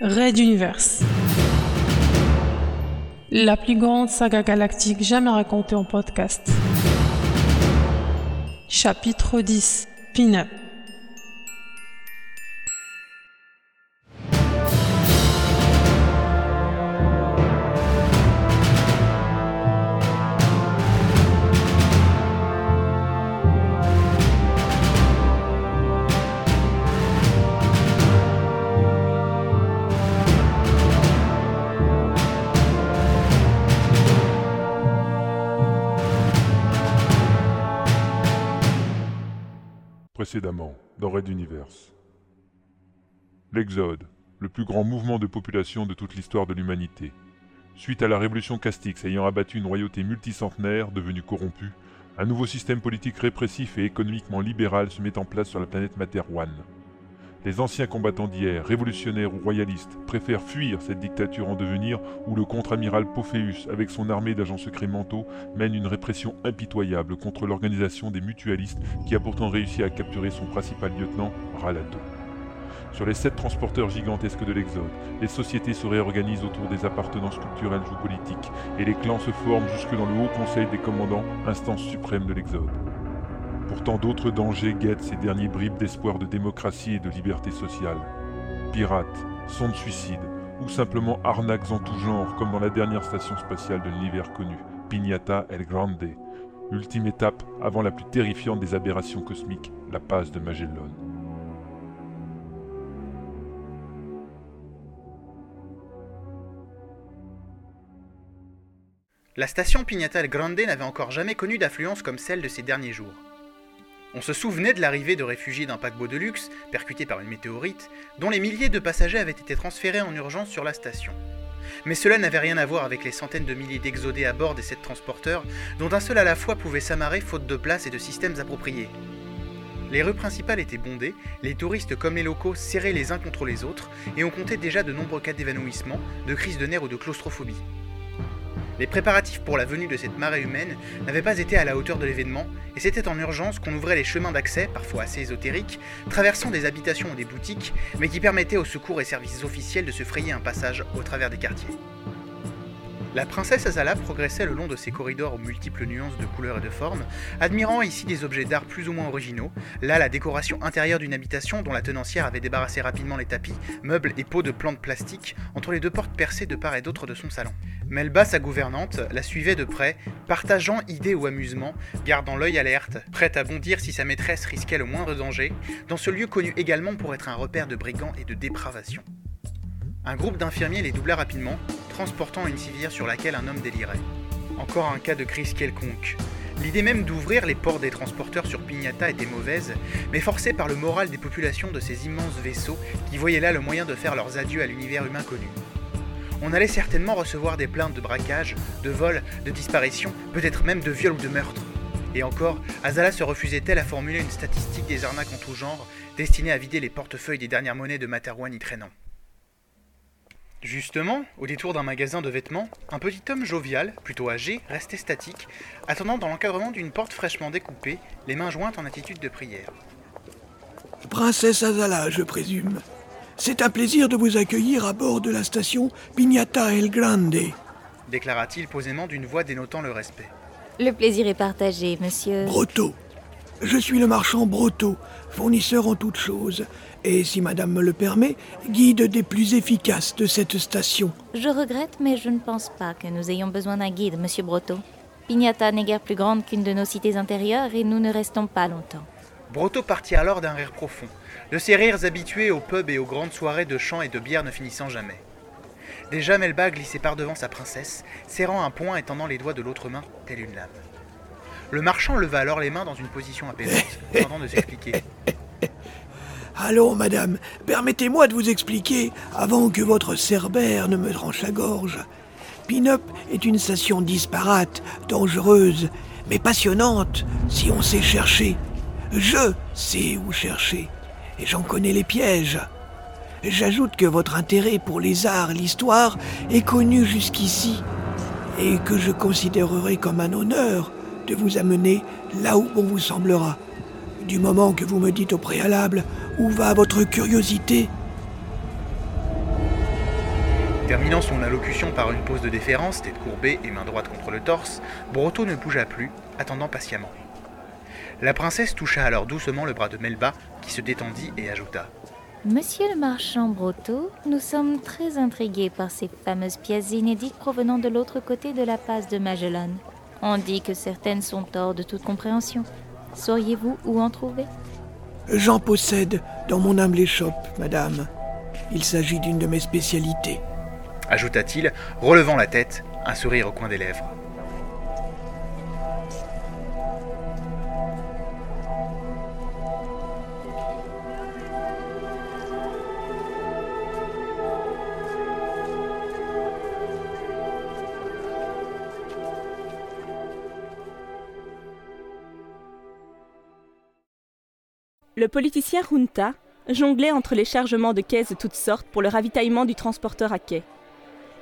Red Universe. La plus grande saga galactique jamais racontée en podcast. Chapitre 10. Pin-up. L'Exode, le plus grand mouvement de population de toute l'histoire de l'humanité. Suite à la révolution Castix ayant abattu une royauté multicentenaire devenue corrompue, un nouveau système politique répressif et économiquement libéral se met en place sur la planète Materwan. Les anciens combattants d'hier, révolutionnaires ou royalistes, préfèrent fuir cette dictature en devenir où le contre-amiral Pophéus, avec son armée d'agents secrets mentaux, mène une répression impitoyable contre l'organisation des mutualistes qui a pourtant réussi à capturer son principal lieutenant, Ralato. Sur les sept transporteurs gigantesques de l'Exode, les sociétés se réorganisent autour des appartenances culturelles ou politiques, et les clans se forment jusque dans le Haut Conseil des commandants, instance suprême de l'Exode. Pourtant d'autres dangers guettent ces derniers bribes d'espoir de démocratie et de liberté sociale. Pirates, sondes suicides, ou simplement arnaques en tout genre, comme dans la dernière station spatiale de l'univers connu, Pignata El Grande, ultime étape avant la plus terrifiante des aberrations cosmiques, la passe de Magellan. La station Pignata El Grande n'avait encore jamais connu d'affluence comme celle de ces derniers jours. On se souvenait de l'arrivée de réfugiés d'un paquebot de luxe, percuté par une météorite, dont les milliers de passagers avaient été transférés en urgence sur la station. Mais cela n'avait rien à voir avec les centaines de milliers d'exodés à bord des sept transporteurs, dont un seul à la fois pouvait s'amarrer faute de place et de systèmes appropriés. Les rues principales étaient bondées, les touristes comme les locaux serrés les uns contre les autres, et on comptait déjà de nombreux cas d'évanouissement, de crise de nerfs ou de claustrophobie. Les préparatifs pour la venue de cette marée humaine n'avaient pas été à la hauteur de l'événement, et c'était en urgence qu'on ouvrait les chemins d'accès, parfois assez ésotériques, traversant des habitations ou des boutiques, mais qui permettaient aux secours et services officiels de se frayer un passage au travers des quartiers. La princesse Azala progressait le long de ces corridors aux multiples nuances de couleurs et de formes, admirant ici des objets d'art plus ou moins originaux, là la décoration intérieure d'une habitation dont la tenancière avait débarrassé rapidement les tapis, meubles et pots de plantes plastiques entre les deux portes percées de part et d'autre de son salon. Melba, sa gouvernante, la suivait de près, partageant idées ou amusements, gardant l'œil alerte, prête à bondir si sa maîtresse risquait le moindre danger, dans ce lieu connu également pour être un repère de brigands et de dépravation. Un groupe d'infirmiers les doubla rapidement, transportant une civière sur laquelle un homme délirait. Encore un cas de crise quelconque. L'idée même d'ouvrir les ports des transporteurs sur Pignata était mauvaise, mais forcée par le moral des populations de ces immenses vaisseaux qui voyaient là le moyen de faire leurs adieux à l'univers humain connu. On allait certainement recevoir des plaintes de braquage, de vol, de disparition, peut-être même de viol ou de meurtre. Et encore, Azala se refusait-elle à formuler une statistique des arnaques en tout genre, destinée à vider les portefeuilles des dernières monnaies de Materwan y traînant? Justement, au détour d'un magasin de vêtements, un petit homme jovial, plutôt âgé, restait statique, attendant dans l'encadrement d'une porte fraîchement découpée, les mains jointes en attitude de prière. Princesse Azala, je présume. C'est un plaisir de vous accueillir à bord de la station Pignata El Grande. déclara-t-il posément d'une voix dénotant le respect. Le plaisir est partagé, monsieur. Broto. Je suis le marchand Broto, fournisseur en toutes choses, et si madame me le permet, guide des plus efficaces de cette station. Je regrette, mais je ne pense pas que nous ayons besoin d'un guide, monsieur Brotto. Pignata n'est guère plus grande qu'une de nos cités intérieures et nous ne restons pas longtemps. Broto partit alors d'un rire profond, de ces rires habitués aux pubs et aux grandes soirées de chant et de bière ne finissant jamais. Déjà Melba glissait par devant sa princesse, serrant un poing et tendant les doigts de l'autre main, telle une lame. Le marchand leva alors les mains dans une position apaisante, tentant de s'expliquer. Allons, madame, permettez-moi de vous expliquer avant que votre cerbère ne me tranche la gorge. Pin-Up est une station disparate, dangereuse, mais passionnante si on sait chercher. Je sais où chercher, et j'en connais les pièges. J'ajoute que votre intérêt pour les arts et l'histoire est connu jusqu'ici, et que je considérerai comme un honneur de vous amener là où bon vous semblera, du moment que vous me dites au préalable où va votre curiosité. Terminant son allocution par une pose de déférence, tête courbée et main droite contre le torse, Broto ne bougea plus, attendant patiemment. La princesse toucha alors doucement le bras de Melba, qui se détendit et ajouta Monsieur le marchand Brotteau, nous sommes très intrigués par ces fameuses pièces inédites provenant de l'autre côté de la passe de Magellan. On dit que certaines sont hors de toute compréhension. Sauriez-vous où en trouver? J'en possède dans mon humble échoppe, madame. Il s'agit d'une de mes spécialités. Ajouta-t-il, relevant la tête, un sourire au coin des lèvres. Le politicien Junta jonglait entre les chargements de caisses de toutes sortes pour le ravitaillement du transporteur à quai.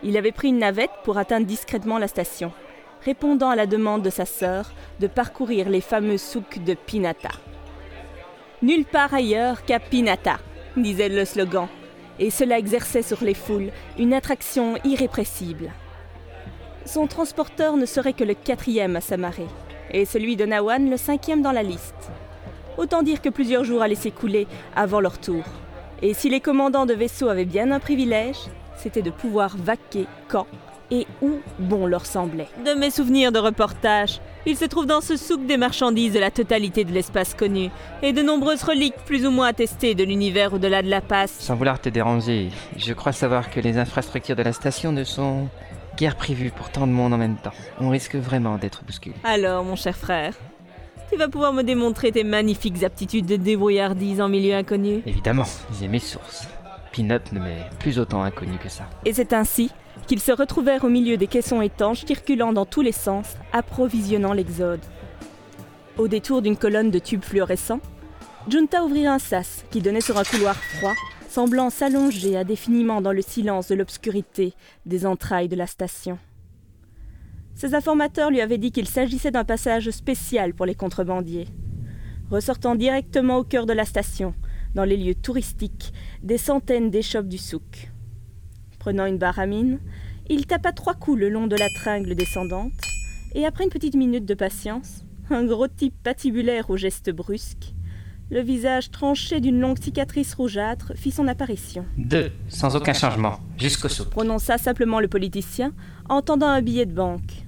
Il avait pris une navette pour atteindre discrètement la station, répondant à la demande de sa sœur de parcourir les fameux souks de Pinata. Nulle part ailleurs qu'à Pinata, disait le slogan, et cela exerçait sur les foules une attraction irrépressible. Son transporteur ne serait que le quatrième à s'amarrer, et celui de Nawan le cinquième dans la liste. Autant dire que plusieurs jours allaient s'écouler avant leur tour. Et si les commandants de vaisseaux avaient bien un privilège, c'était de pouvoir vaquer quand et où bon leur semblait. De mes souvenirs de reportage, il se trouve dans ce souk des marchandises de la totalité de l'espace connu, et de nombreuses reliques plus ou moins attestées de l'univers au-delà de la passe. Sans vouloir te déranger, je crois savoir que les infrastructures de la station ne sont guère prévues pour tant de monde en même temps. On risque vraiment d'être bousculé. Alors, mon cher frère, tu vas pouvoir me démontrer tes magnifiques aptitudes de débrouillardise en milieu inconnu. Évidemment, j'ai mes sources. Pin-Up ne m'est plus autant inconnu que ça. Et c'est ainsi qu'ils se retrouvèrent au milieu des caissons étanches circulant dans tous les sens, approvisionnant l'exode. Au détour d'une colonne de tubes fluorescents, Junta ouvrit un sas qui donnait sur un couloir froid, semblant s'allonger indéfiniment dans le silence de l'obscurité des entrailles de la station. Ses informateurs lui avaient dit qu'il s'agissait d'un passage spécial pour les contrebandiers. Ressortant directement au cœur de la station, dans les lieux touristiques, des centaines d'échoppes du souk. Prenant une barre à mine, il tapa trois coups le long de la tringle descendante, et après une petite minute de patience, un gros type patibulaire aux gestes brusques, le visage tranché d'une longue cicatrice rougeâtre fit son apparition. Deux, sans aucun changement, jusqu'au souk. Prononça simplement le politicien, entendant un billet de banque.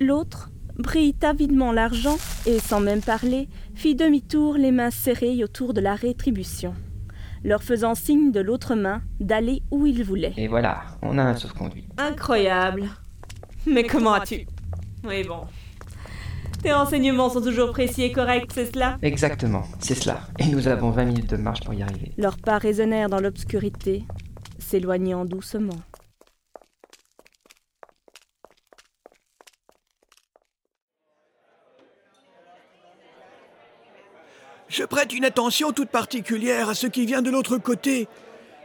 L'autre prit avidement l'argent et, sans même parler, fit demi-tour les mains serrées autour de la rétribution, leur faisant signe de l'autre main d'aller où il voulait. Et voilà, on a un sauf-conduit. Incroyable. Mais comment as-tu Oui, bon. Tes renseignements sont toujours précis et corrects, c'est cela? Exactement, c'est cela. Et nous avons 20 minutes de marche pour y arriver. Leurs pas résonnèrent dans l'obscurité, s'éloignant doucement. Je prête une attention toute particulière à ce qui vient de l'autre côté.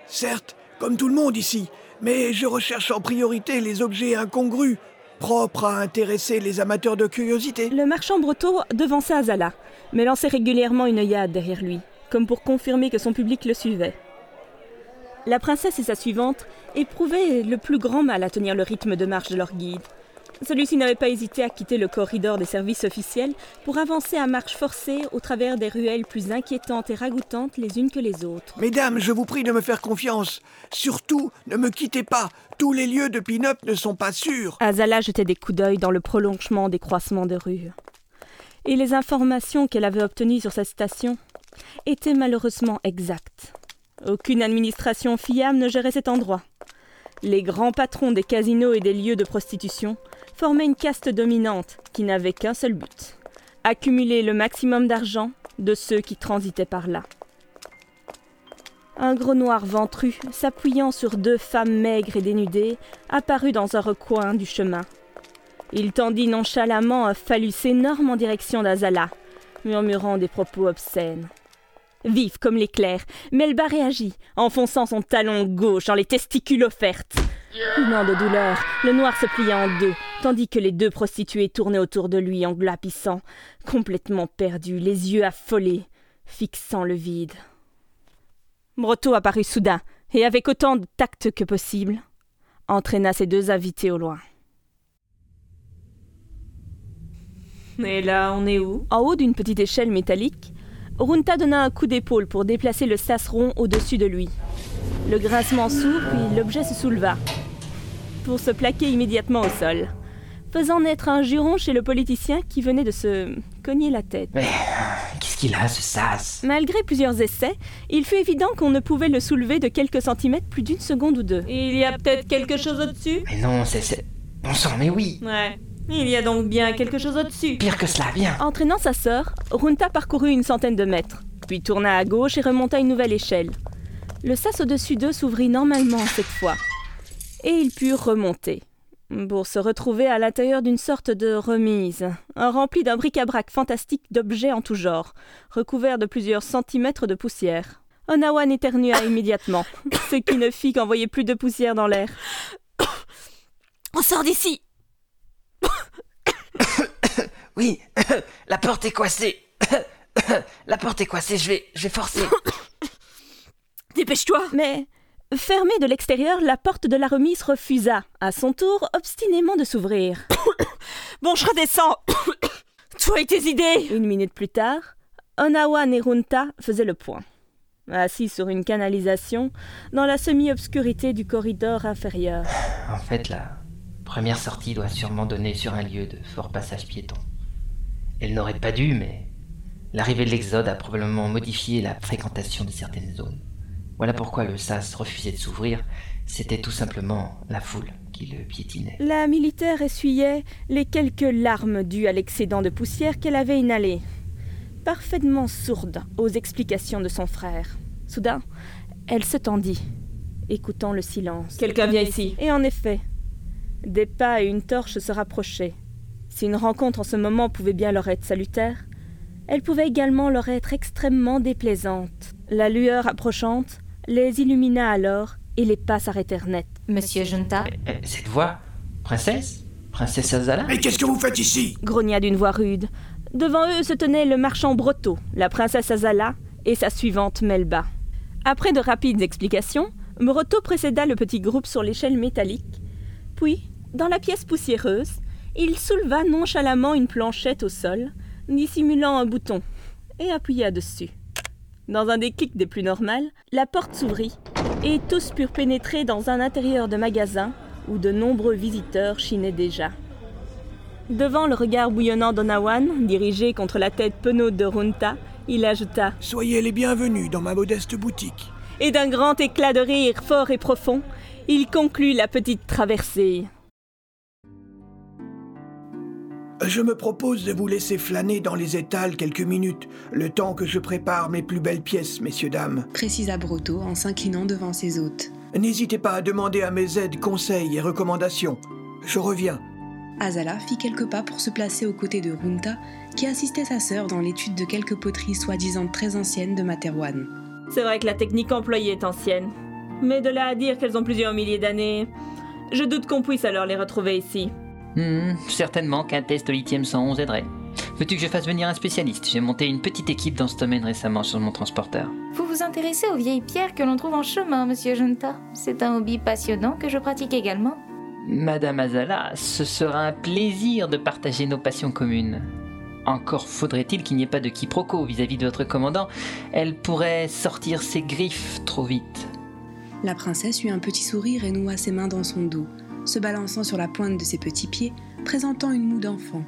Certes, comme tout le monde ici, mais je recherche en priorité les objets incongrus, propres à intéresser les amateurs de curiosité. Le marchand breton devançait Azala, mais lançait régulièrement une œillade derrière lui, comme pour confirmer que son public le suivait. La princesse et sa suivante éprouvaient le plus grand mal à tenir le rythme de marche de leur guide. Celui-ci n'avait pas hésité à quitter le corridor des services officiels pour avancer à marche forcée au travers des ruelles plus inquiétantes et ragoûtantes les unes que les autres. Mesdames, je vous prie de me faire confiance. Surtout, ne me quittez pas. Tous les lieux de pin-up ne sont pas sûrs. Azala jetait des coups d'œil dans le prolongement des croisements de rues. Et les informations qu'elle avait obtenues sur sa station étaient malheureusement exactes. Aucune administration fiable ne gérait cet endroit. Les grands patrons des casinos et des lieux de prostitution formaient une caste dominante qui n'avait qu'un seul but accumuler le maximum d'argent de ceux qui transitaient par là. Un gros noir ventru, s'appuyant sur deux femmes maigres et dénudées, apparut dans un recoin du chemin. Il tendit nonchalamment un phallus énorme en direction d'Azala, murmurant des propos obscènes. Vif comme l'éclair, Melba réagit, enfonçant son talon gauche dans les testicules offertes. De douleur, le noir se plia en deux, tandis que les deux prostituées tournaient autour de lui en glapissant, complètement perdus, les yeux affolés, fixant le vide. Brotto apparut soudain, et avec autant de tact que possible, entraîna ses deux invités au loin. Et là, on est où? En haut d'une petite échelle métallique, Runta donna un coup d'épaule pour déplacer le sas rond au-dessus de lui. Le grincement s'ouvre, puis l'objet se souleva, pour se plaquer immédiatement au sol, faisant naître un juron chez le politicien qui venait de se cogner la tête. Mais qu'est-ce qu'il a, ce sas? Malgré plusieurs essais, il fut évident qu'on ne pouvait le soulever de quelques centimètres plus d'une seconde ou deux. Il y a peut-être quelque chose au-dessus? Mais non, c'est... c'est- Bon sang, mais oui Ouais. Il y a donc bien quelque chose au-dessus. Pire que cela, viens Entraînant sa sœur, Runta parcourut une centaine de mètres, puis tourna à gauche et remonta une nouvelle échelle. Le sas au-dessus d'eux s'ouvrit normalement cette fois, et ils purent remonter, pour se retrouver à l'intérieur d'une sorte de remise, remplie d'un bric-à-brac fantastique d'objets en tout genre, recouverts de plusieurs centimètres de poussière. Onawan éternua immédiatement, ce qui ne fit qu'envoyer plus de poussière dans l'air. On sort d'ici Oui La porte est coincée La porte est coincée, je vais... je vais forcer Dépêche-toi Mais, fermée de l'extérieur, la porte de la remise refusa, à son tour, obstinément de s'ouvrir. Bon, je redescends Toi et tes idées Une minute plus tard, Onawan et Runta faisaient le point. Assis sur une canalisation, dans la semi-obscurité du corridor inférieur. En fait, la première sortie doit sûrement donner sur un lieu de fort passage piéton. Elle n'aurait pas dû, mais l'arrivée de l'Exode a probablement modifié la fréquentation de certaines zones. Voilà pourquoi le sas refusait de s'ouvrir, c'était tout simplement la foule qui le piétinait. La militaire essuyait les quelques larmes dues à l'excédent de poussière qu'elle avait inhalé, parfaitement sourde aux explications de son frère. Soudain, elle se tendit, écoutant le silence. Quelqu'un vient ici. Et en effet, des pas et une torche se rapprochaient. Si une rencontre en ce moment pouvait bien leur être salutaire, elle pouvait également leur être extrêmement déplaisante. La lueur approchante les illumina alors et les pas s'arrêtèrent net. Monsieur Junta, Euh, cette voix Princesse Princesse Azala Mais qu'est-ce que vous faites ici? Grogna d'une voix rude. Devant eux se tenait le marchand Brotto, la princesse Azala et sa suivante Melba. Après de rapides explications, Brotto précéda le petit groupe sur l'échelle métallique. Puis, dans la pièce poussiéreuse, il souleva nonchalamment une planchette au sol, dissimulant un bouton, et appuya dessus. Dans un déclic des plus normales, la porte s'ouvrit, et tous purent pénétrer dans un intérieur de magasin où de nombreux visiteurs chinaient déjà. Devant le regard bouillonnant d'Onawan, dirigé contre la tête penaude de Runta, il ajouta Soyez les bienvenus dans ma modeste boutique. Et d'un grand éclat de rire fort et profond, il conclut la petite traversée. Je me propose de vous laisser flâner dans les étals quelques minutes, le temps que je prépare mes plus belles pièces, messieurs, dames. précisa Brotto en s'inclinant devant ses hôtes. N'hésitez pas à demander à mes aides conseils et recommandations. Je reviens. Azala fit quelques pas pour se placer aux côtés de Runta, qui assistait sa sœur dans l'étude de quelques poteries soi-disant très anciennes de Materwan. C'est vrai que la technique employée est ancienne. Mais de là à dire qu'elles ont plusieurs milliers d'années, je doute qu'on puisse alors les retrouver ici. Hmm, certainement qu'un test au lithium 111 aiderait. Veux-tu que je fasse venir un spécialiste? J'ai monté une petite équipe dans ce domaine récemment sur mon transporteur. vous vous intéressez aux vieilles pierres que l'on trouve en chemin, monsieur Junta? C'est un hobby passionnant que je pratique également. Madame Azala, ce sera un plaisir de partager nos passions communes. Encore faudrait-il qu'il n'y ait pas de quiproquo vis-à-vis de votre commandant. Elle pourrait sortir ses griffes trop vite. La princesse eut un petit sourire et noua ses mains dans son dos, se balançant sur la pointe de ses petits pieds, présentant une moue d'enfant.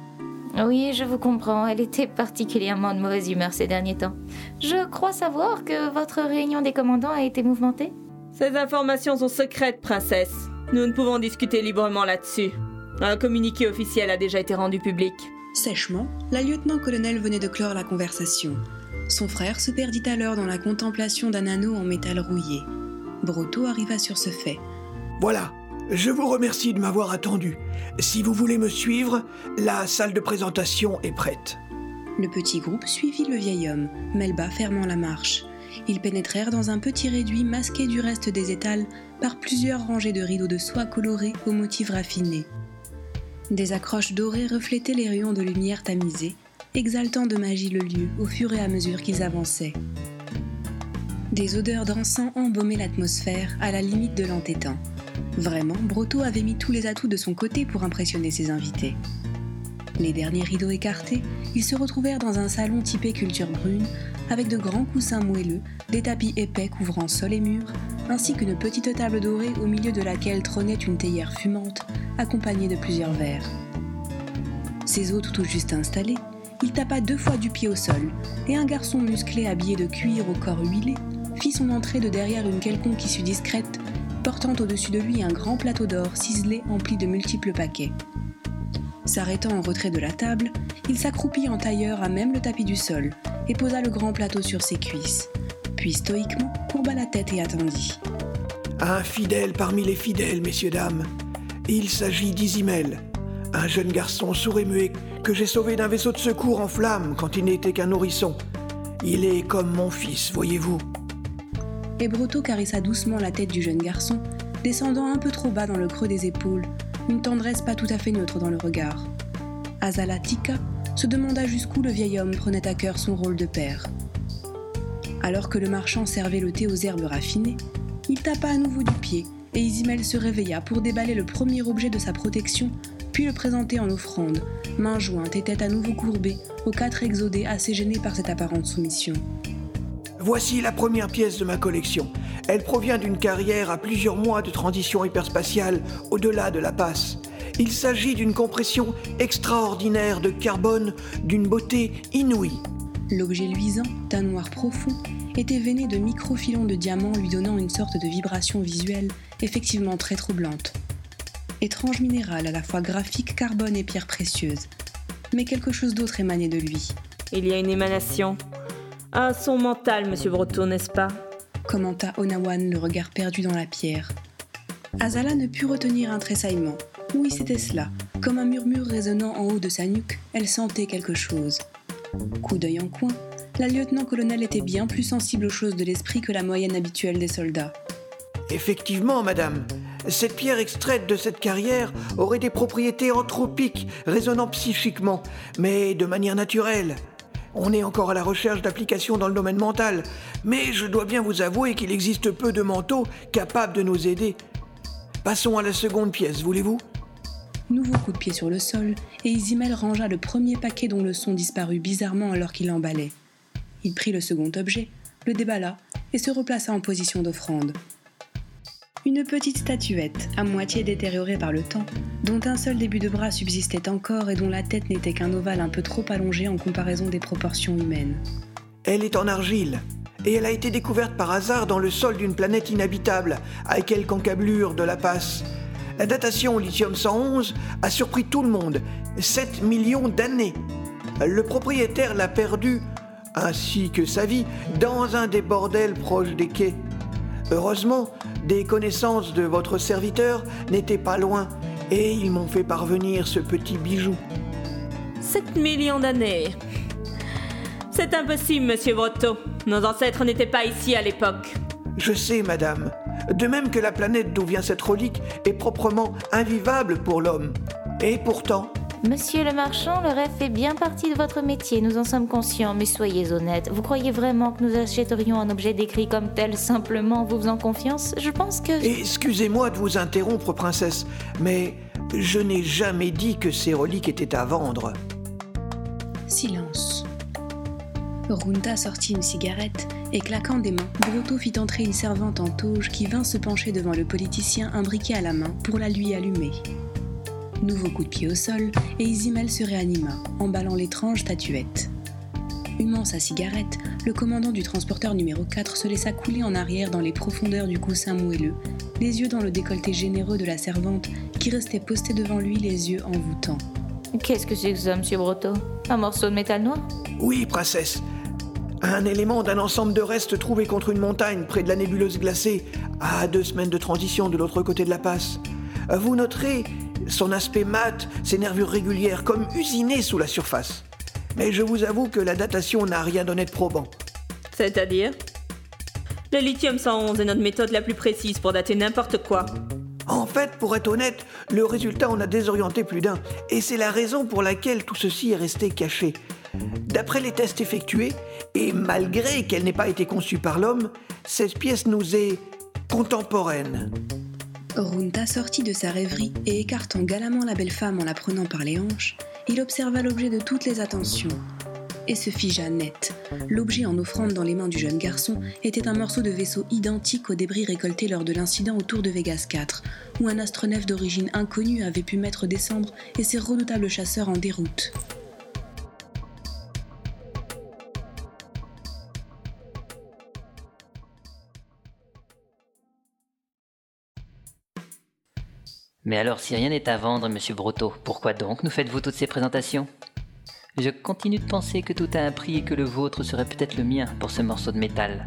Oui, je vous comprends, elle était particulièrement de mauvaise humeur ces derniers temps. Je crois savoir que votre réunion des commandants a été mouvementée. Ces informations sont secrètes, princesse. Nous ne pouvons discuter librement là-dessus. Un communiqué officiel a déjà été rendu public. Sèchement, la lieutenant-colonel venait de clore la conversation. Son frère se perdit alors dans la contemplation d'un anneau en métal rouillé. Brotto arriva sur ce fait. Voilà. Je vous remercie de m'avoir attendu. Si vous voulez me suivre, la salle de présentation est prête. Le petit groupe suivit le vieil homme, Melba fermant la marche. Ils pénétrèrent dans un petit réduit masqué du reste des étals par plusieurs rangées de rideaux de soie colorés aux motifs raffinés. Des accroches dorées reflétaient les rayons de lumière tamisés, exaltant de magie le lieu au fur et à mesure qu'ils avançaient. Des odeurs d'encens embaumaient l'atmosphère à la limite de l'entêtant. Vraiment, Brotto avait mis tous les atouts de son côté pour impressionner ses invités. Les derniers rideaux écartés, ils se retrouvèrent dans un salon typé culture brune, avec de grands coussins moelleux, des tapis épais couvrant sol et murs, ainsi qu'une petite table dorée au milieu de laquelle trônait une théière fumante, accompagnée de plusieurs verres. Ses hôtes tout juste installés, il tapa deux fois du pied au sol, et un garçon musclé habillé de cuir au corps huilé fit son entrée de derrière une quelconque issue discrète, portant au-dessus de lui un grand plateau d'or ciselé empli de multiples paquets. S'arrêtant en retrait de la table, il s'accroupit en tailleur à même le tapis du sol et posa le grand plateau sur ses cuisses, puis stoïquement courba la tête et attendit. Un fidèle parmi les fidèles, messieurs, dames. Il s'agit d'Isimel, un jeune garçon sourd et muet que j'ai sauvé d'un vaisseau de secours en flammes quand il n'était qu'un nourrisson. Il est comme mon fils, voyez-vous. Et Brotto caressa doucement la tête du jeune garçon, descendant un peu trop bas dans le creux des épaules, une tendresse pas tout à fait neutre dans le regard. Azala Tika se demanda jusqu'où le vieil homme prenait à cœur son rôle de père. Alors que le marchand servait le thé aux herbes raffinées, il tapa à nouveau du pied et Isimel se réveilla pour déballer le premier objet de sa protection, puis le présenter en offrande, main jointe et tête à nouveau courbée, aux quatre exodés assez gênés par cette apparente soumission. Voici la première pièce de ma collection. Elle provient d'une carrière à plusieurs mois de transition hyperspatiale au-delà de la passe. Il s'agit d'une compression extraordinaire de carbone d'une beauté inouïe. L'objet luisant, d'un noir profond, était veiné de microfilons de diamants lui donnant une sorte de vibration visuelle effectivement très troublante. Étrange minéral à la fois graphique, carbone et pierre précieuse. Mais quelque chose d'autre émanait de lui. Il y a une émanation. Un son mental, monsieur Breton, n'est-ce pas? Commenta Onawan, le regard perdu dans la pierre. Azala ne put retenir un tressaillement. Oui, c'était cela? Comme un murmure résonnant en haut de sa nuque, elle sentait quelque chose. Coup d'œil en coin, la lieutenant-colonel était bien plus sensible aux choses de l'esprit que la moyenne habituelle des soldats. Effectivement, madame, cette pierre extraite de cette carrière aurait des propriétés anthropiques, résonnant psychiquement, mais de manière naturelle. On est encore à la recherche d'applications dans le domaine mental, mais je dois bien vous avouer qu'il existe peu de manteaux capables de nous aider. Passons à la seconde pièce, voulez-vous? Nouveau coup de pied sur le sol, et Isimel rangea le premier paquet dont le son disparut bizarrement alors qu'il l'emballait. Il prit le second objet, le déballa et se replaça en position d'offrande. Une petite statuette, à moitié détériorée par le temps, dont un seul début de bras subsistait encore et dont la tête n'était qu'un ovale un peu trop allongé en comparaison des proportions humaines. Elle est en argile, et elle a été découverte par hasard dans le sol d'une planète inhabitable, à quelques encablures de la passe. La datation au lithium 111 a surpris tout le monde, 7 millions d'années. Le propriétaire l'a perdue, ainsi que sa vie, dans un des bordels proches des quais. Heureusement, des connaissances de votre serviteur n'étaient pas loin et ils m'ont fait parvenir ce petit bijou. 7 millions d'années. C'est impossible, monsieur Brotto. Nos ancêtres n'étaient pas ici à l'époque. Je sais, madame. De même que la planète d'où vient cette relique est proprement invivable pour l'homme. Et pourtant, Monsieur le marchand, le rêve fait bien partie de votre métier, nous en sommes conscients, mais soyez honnête. Vous croyez vraiment que nous achèterions un objet décrit comme tel simplement en vous faisant confiance? Je pense que... Excusez-moi de vous interrompre, princesse, mais je n'ai jamais dit que ces reliques étaient à vendre. Silence. Runta sortit une cigarette et claquant des mains, Brotto fit entrer une servante en tauge qui vint se pencher devant le politicien un briquet à la main pour la lui allumer. Nouveau coup de pied au sol, et Isimel se réanima, emballant l'étrange statuette. Humant sa cigarette, le commandant du transporteur numéro 4 se laissa couler en arrière dans les profondeurs du coussin moelleux, les yeux dans le décolleté généreux de la servante qui restait postée devant lui, les yeux envoûtants. Qu'est-ce que c'est que ça, monsieur Brotto Un morceau de métal noir? Oui, princesse. Un élément d'un ensemble de restes trouvés contre une montagne près de la nébuleuse glacée, à deux semaines de transition de l'autre côté de la passe. Vous noterez son aspect mat, ses nervures régulières, comme usinées sous la surface. Mais je vous avoue que la datation n'a rien donné de probant. C'est-à-dire? Le lithium 111 est notre méthode la plus précise pour dater n'importe quoi. En fait, pour être honnête, le résultat en a désorienté plus d'un, et c'est la raison pour laquelle tout ceci est resté caché. D'après les tests effectués, et malgré qu'elle n'ait pas été conçue par l'homme, cette pièce nous est contemporaine. Runta sortit de sa rêverie et écartant galamment la belle femme en la prenant par les hanches, il observa l'objet de toutes les attentions et se figea net. L'objet en offrande dans les mains du jeune garçon était un morceau de vaisseau identique aux débris récoltés lors de l'incident autour de Vegas 4, où un astronef d'origine inconnue avait pu mettre Décembre et ses redoutables chasseurs en déroute. Mais alors, si rien n'est à vendre, monsieur Brotto, pourquoi donc nous faites-vous toutes ces présentations? Je continue de penser que tout a un prix et que le vôtre serait peut-être le mien pour ce morceau de métal.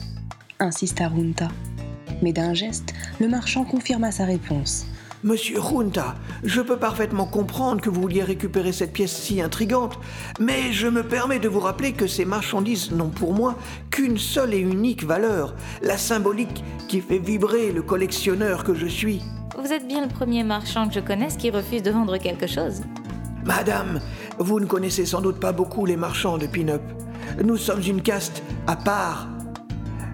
Insista Runta. Mais d'un geste, le marchand confirma sa réponse. Monsieur Runta, je peux parfaitement comprendre que vous vouliez récupérer cette pièce si intrigante, mais je me permets de vous rappeler que ces marchandises n'ont pour moi qu'une seule et unique valeur, la symbolique qui fait vibrer le collectionneur que je suis. Vous êtes bien le premier marchand que je connaisse qui refuse de vendre quelque chose. Madame, vous ne connaissez sans doute pas beaucoup les marchands de pin-up. Nous sommes une caste à part.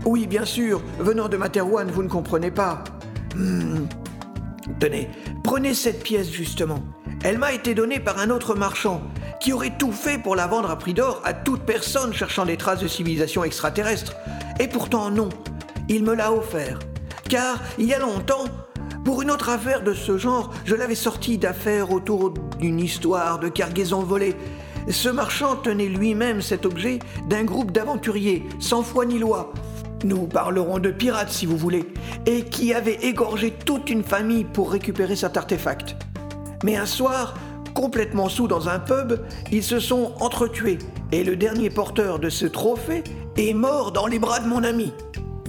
Oui, bien sûr, venant de Materwan, vous ne comprenez pas. Hmm. Tenez, prenez cette pièce justement. Elle m'a été donnée par un autre marchand qui aurait tout fait pour la vendre à prix d'or à toute personne cherchant des traces de civilisation extraterrestre. Et pourtant non, il me l'a offert. Car il y a longtemps, pour une autre affaire de ce genre, je l'avais sorti d'affaires autour d'une histoire de cargaison volée. Ce marchand tenait lui-même cet objet d'un groupe d'aventuriers, sans foi ni loi. Nous parlerons de pirates si vous voulez, et qui avaient égorgé toute une famille pour récupérer cet artefact. Mais un soir, complètement sous dans un pub, ils se sont entretués, et le dernier porteur de ce trophée est mort dans les bras de mon ami.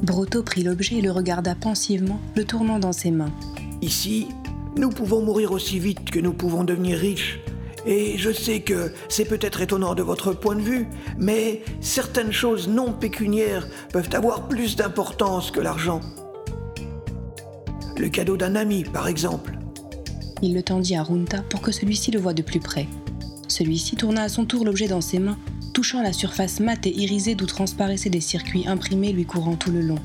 Brotto prit l'objet et le regarda pensivement, le tournant dans ses mains. Ici, nous pouvons mourir aussi vite que nous pouvons devenir riches. Et je sais que c'est peut-être étonnant de votre point de vue, mais certaines choses non pécuniaires peuvent avoir plus d'importance que l'argent. Le cadeau d'un ami, par exemple. Il le tendit à Runta pour que celui-ci le voie de plus près. Celui-ci tourna à son tour l'objet dans ses mains, touchant la surface mate et irisée d'où transparaissaient des circuits imprimés lui courant tout le long.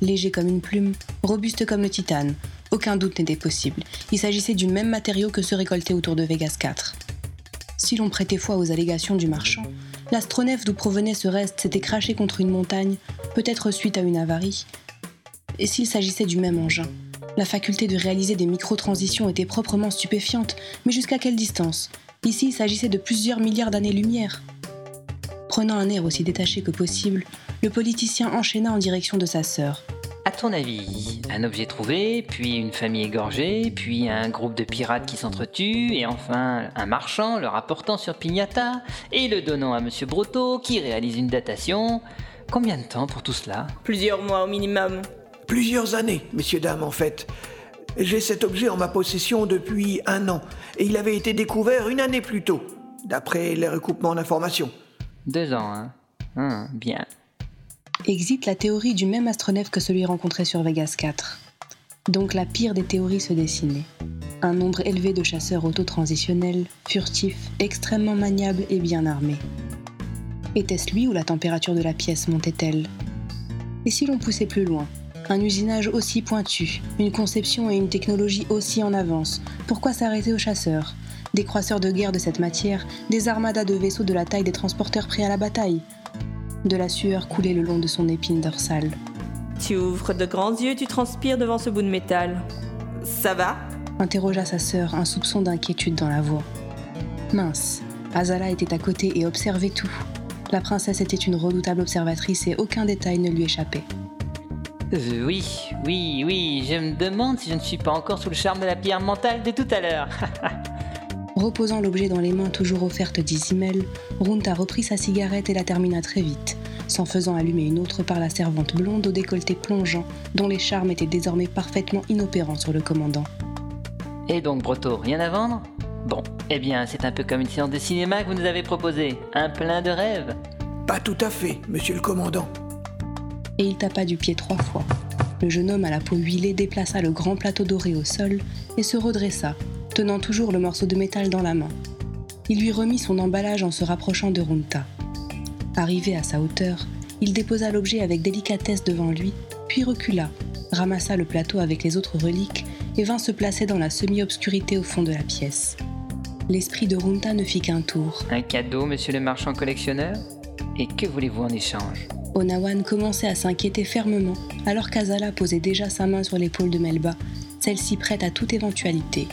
Léger comme une plume, robuste comme le titane, aucun doute n'était possible. Il s'agissait du même matériau que ceux récoltés autour de Vegas 4. Si l'on prêtait foi aux allégations du marchand, l'astronef d'où provenait ce reste s'était craché contre une montagne, peut-être suite à une avarie. Et s'il s'agissait du même engin? La faculté de réaliser des micro-transitions était proprement stupéfiante, mais jusqu'à quelle distance? Ici, il s'agissait de plusieurs milliards d'années-lumière. Prenant un air aussi détaché que possible, le politicien enchaîna en direction de sa sœur. À ton avis, un objet trouvé, puis une famille égorgée, puis un groupe de pirates qui s'entretuent, et enfin un marchand le rapportant sur Pignata, et le donnant à Monsieur Brotto qui réalise une datation. Combien de temps pour tout cela? Plusieurs mois au minimum. Plusieurs années, messieurs, dames, en fait. J'ai cet objet en ma possession depuis un an, et il avait été découvert une année plus tôt, d'après les recoupements d'informations. Deux ans, hein Hum, Bien. Existe la théorie du même astronef que celui rencontré sur Vegas 4. Donc la pire des théories se dessinait. Un nombre élevé de chasseurs autotransitionnels, furtifs, extrêmement maniables et bien armés. Était-ce lui ou la température de la pièce montait-elle? Et si l'on poussait plus loin? Un usinage aussi pointu, une conception et une technologie aussi en avance, pourquoi s'arrêter aux chasseurs? Des croisseurs de guerre de cette matière, des armadas de vaisseaux de la taille des transporteurs prêts à la bataille de la sueur coulait le long de son épine dorsale. Tu ouvres de grands yeux, tu transpires devant ce bout de métal. Ça va? Interrogea sa sœur, un soupçon d'inquiétude dans la voix. Mince, Azala était à côté et observait tout. La princesse était une redoutable observatrice et aucun détail ne lui échappait. Euh, oui, oui, oui, je me demande si je ne suis pas encore sous le charme de la pierre mentale de tout à l'heure. Reposant l'objet dans les mains toujours offertes d'Isimel, Runta reprit sa cigarette et la termina très vite, s'en faisant allumer une autre par la servante blonde au décolleté plongeant, dont les charmes étaient désormais parfaitement inopérants sur le commandant. Et donc, Brotto, rien à vendre? Bon, eh bien, c'est un peu comme une séance de cinéma que vous nous avez proposée, un plein de rêves? Pas tout à fait, monsieur le commandant. Et il tapa du pied trois fois. Le jeune homme à la peau huilée déplaça le grand plateau doré au sol et se redressa, tenant toujours le morceau de métal dans la main. Il lui remit son emballage en se rapprochant de Runta. Arrivé à sa hauteur, il déposa l'objet avec délicatesse devant lui, puis recula, ramassa le plateau avec les autres reliques et vint se placer dans la semi-obscurité au fond de la pièce. L'esprit de Runta ne fit qu'un tour. Un cadeau, monsieur le marchand collectionneur? Et que voulez-vous en échange? Onawan commençait à s'inquiéter fermement, alors qu'Azala posait déjà sa main sur l'épaule de Melba, celle-ci prête à toute éventualité.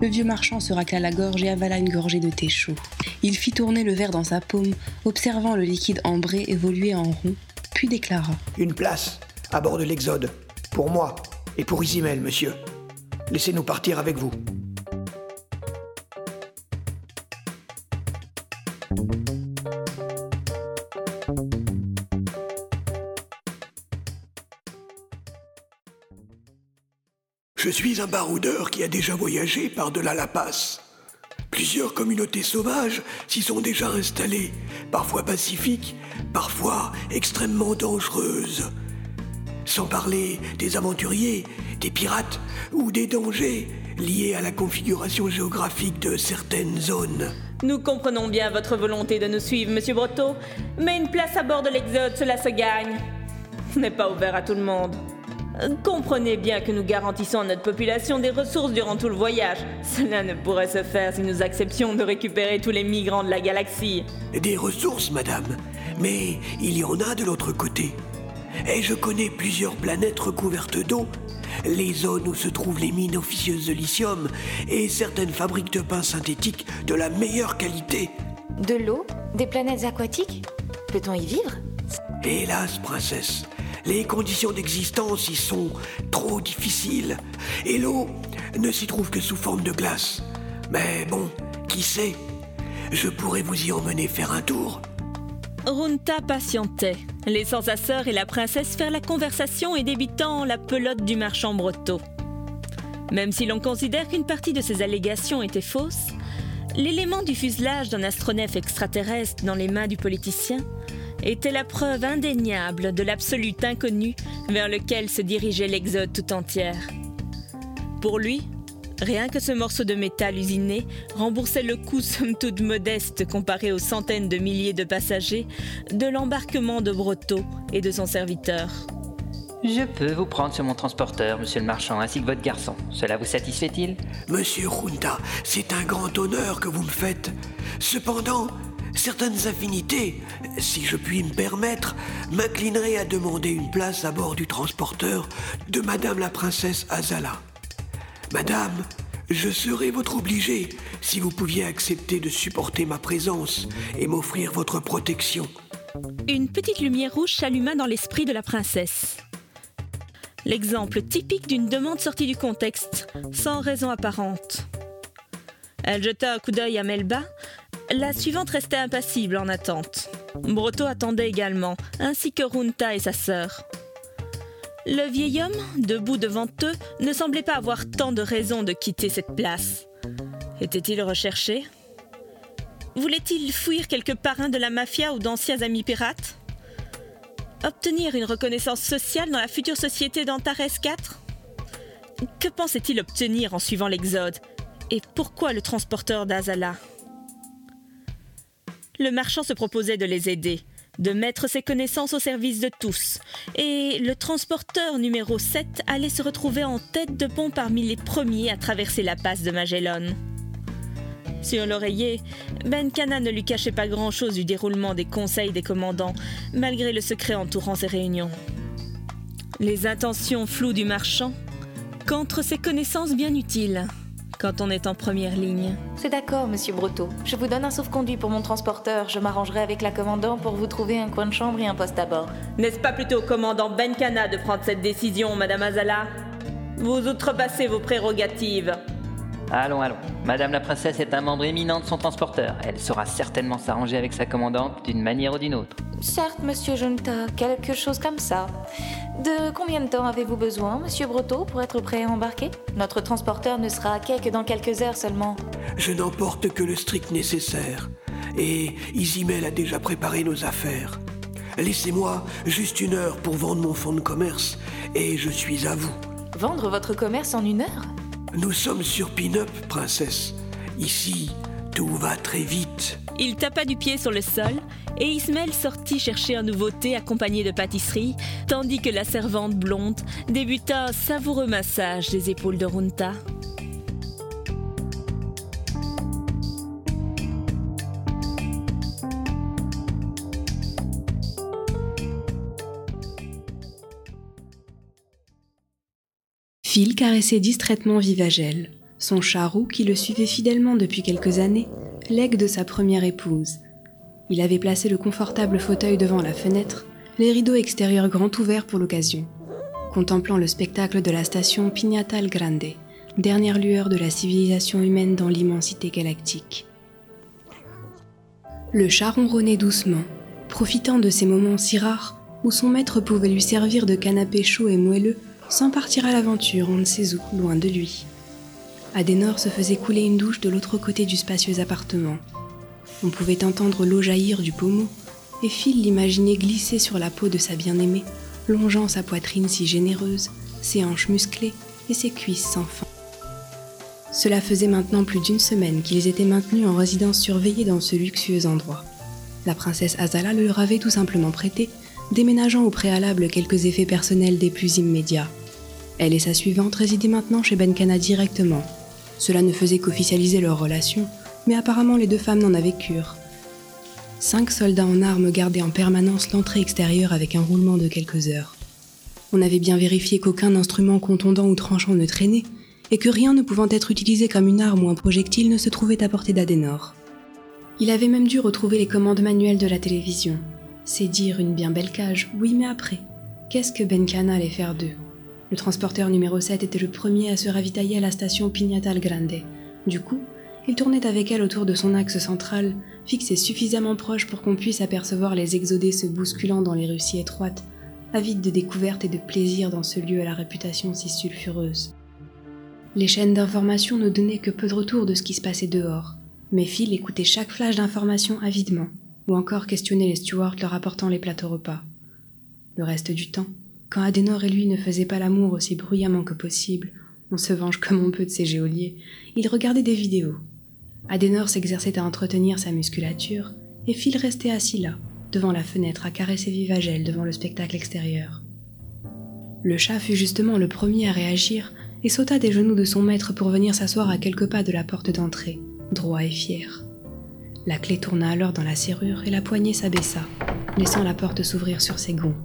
Le vieux marchand se racla la gorge et avala une gorgée de thé chaud. Il fit tourner le verre dans sa paume, observant le liquide ambré évoluer en rond, puis déclara Une place, à bord de l'Exode. Pour moi et pour Isimel, monsieur. Laissez-nous partir avec vous. Je suis un baroudeur qui a déjà voyagé par-delà la passe. Plusieurs communautés sauvages s'y sont déjà installées, parfois pacifiques, parfois extrêmement dangereuses. Sans parler des aventuriers, des pirates ou des dangers liés à la configuration géographique de certaines zones. Nous comprenons bien votre volonté de nous suivre, monsieur Brotteau, mais une place à bord de l'Exode, cela se gagne. Ce n'est pas ouvert à tout le monde. Comprenez bien que nous garantissons à notre population des ressources durant tout le voyage. Cela ne pourrait se faire si nous acceptions de récupérer tous les migrants de la galaxie. Des ressources, madame. Mais il y en a de l'autre côté. Et je connais plusieurs planètes recouvertes d'eau, les zones où se trouvent les mines officieuses de lithium et certaines fabriques de pain synthétique de la meilleure qualité. De l'eau? Des planètes aquatiques? Peut-on y vivre? Hélas, princesse, les conditions d'existence y sont trop difficiles. Et l'eau ne s'y trouve que sous forme de glace. Mais bon, qui sait? Je pourrais vous y emmener faire un tour. Runta patientait, laissant sa sœur et la princesse faire la conversation et débitant la pelote du marchand Brotteau. Même si l'on considère qu'une partie de ces allégations était fausse, l'élément du fuselage d'un astronef extraterrestre dans les mains du politicien était la preuve indéniable de l'absolu inconnu vers lequel se dirigeait l'Exode tout entière. Pour lui, rien que ce morceau de métal usiné remboursait le coût somme toute modeste comparé aux centaines de milliers de passagers de l'embarquement de Brotteau et de son serviteur. Je peux vous prendre sur mon transporteur, monsieur le marchand, ainsi que votre garçon. Cela vous satisfait-il? Monsieur Junta, c'est un grand honneur que vous me faites. Cependant, certaines affinités, si je puis me permettre, m'inclineraient à demander une place à bord du transporteur de Madame la princesse Azala. Madame, je serais votre obligé si vous pouviez accepter de supporter ma présence et m'offrir votre protection. Une petite lumière rouge s'alluma dans l'esprit de la princesse. L'exemple typique d'une demande sortie du contexte, sans raison apparente. Elle jeta un coup d'œil à Melba. La suivante restait impassible en attente. Brotto attendait également, ainsi que Runta et sa sœur. Le vieil homme, debout devant eux, ne semblait pas avoir tant de raisons de quitter cette place. Était-il recherché? Voulait-il fuir quelques parrains de la mafia ou d'anciens amis pirates? Obtenir une reconnaissance sociale dans la future société d'Antares 4 Que pensait-il obtenir en suivant l'Exode? Et pourquoi le transporteur d'Azala? Le marchand se proposait de les aider, de mettre ses connaissances au service de tous, et le transporteur numéro 7 allait se retrouver en tête de pont parmi les premiers à traverser la passe de Magellan. Sur l'oreiller, Ben Cana ne lui cachait pas grand-chose du déroulement des conseils des commandants, malgré le secret entourant ces réunions. Les intentions floues du marchand contre ses connaissances bien utiles quand on est en première ligne. C'est d'accord, monsieur Brotteau. Je vous donne un sauf-conduit pour mon transporteur. Je m'arrangerai avec la commandant pour vous trouver un coin de chambre et un poste à bord. N'est-ce pas plutôt au commandant Ben Cana de prendre cette décision, madame Azala? Vous outrepassez vos prérogatives. Allons, allons. Madame la princesse est un membre éminent de son transporteur. Elle saura certainement s'arranger avec sa commandante d'une manière ou d'une autre. Certes, monsieur Junta, quelque chose comme ça. De combien de temps avez-vous besoin, monsieur Brotteau, pour être prêt à embarquer? Notre transporteur ne sera à quai que dans quelques heures seulement. Je n'emporte que le strict nécessaire. Et Isimel a déjà préparé nos affaires. Laissez-moi juste une heure pour vendre mon fonds de commerce et je suis à vous. Vendre votre commerce en une heure? Nous sommes sur Pin-Up, princesse. Ici, Tout va très vite. Il tapa du pied sur le sol et Ismaël sortit chercher un nouveau thé accompagné de pâtisserie, tandis que la servante blonde débuta un savoureux massage des épaules de Runta. Phil caressait distraitement Vivagel, son chat roux qui le suivait fidèlement depuis quelques années, legs de sa première épouse. Il avait placé le confortable fauteuil devant la fenêtre, les rideaux extérieurs grands ouverts pour l'occasion, contemplant le spectacle de la station Pignatal Grande, dernière lueur de la civilisation humaine dans l'immensité galactique. Le chat ronronnait doucement, profitant de ces moments si rares où son maître pouvait lui servir de canapé chaud et moelleux sans partir à l'aventure on ne sait où, loin de lui. Adenor se faisait couler une douche de l'autre côté du spacieux appartement. On pouvait entendre l'eau jaillir du pommeau, et Phil l'imaginait glisser sur la peau de sa bien-aimée, longeant sa poitrine si généreuse, ses hanches musclées et ses cuisses sans fin. Cela faisait maintenant plus d'une semaine qu'ils étaient maintenus en résidence surveillée dans ce luxueux endroit. La princesse Azala le leur avait tout simplement prêté, déménageant au préalable quelques effets personnels des plus immédiats. Elle et sa suivante résidaient maintenant chez Benkana directement. Cela ne faisait qu'officialiser leur relation, mais apparemment les deux femmes n'en avaient cure. Cinq soldats en armes gardaient en permanence l'entrée extérieure avec un roulement de quelques heures. On avait bien vérifié qu'aucun instrument contondant ou tranchant ne traînait, et que rien ne pouvant être utilisé comme une arme ou un projectile ne se trouvait à portée d'Adenor. Il avait même dû retrouver les commandes manuelles de la télévision. C'est dire une bien belle cage, oui mais après. Qu'est-ce que Benkana allait faire d'eux? Le transporteur numéro 7 était le premier à se ravitailler à la station Pignatal Grande. Du coup, il tournait avec elle autour de son axe central, fixé suffisamment proche pour qu'on puisse apercevoir les exodés se bousculant dans les rues si étroites, avides de découvertes et de plaisir dans ce lieu à la réputation si sulfureuse. Les chaînes d'information ne donnaient que peu de retours de ce qui se passait dehors, mais Phil écoutait chaque flash d'information avidement, ou encore questionnait les stewards leur apportant les plateaux repas. Le reste du temps, quand Adenor et lui ne faisaient pas l'amour aussi bruyamment que possible, on se venge comme on peut de ses géoliers, il regardait des vidéos. Adenor s'exerçait à entretenir sa musculature, et Phil restait assis là, devant la fenêtre à caresser Vivagel devant le spectacle extérieur. Le chat fut justement le premier à réagir et sauta des genoux de son maître pour venir s'asseoir à quelques pas de la porte d'entrée, droit et fier. La clé tourna alors dans la serrure et la poignée s'abaissa, laissant la porte s'ouvrir sur ses gonds.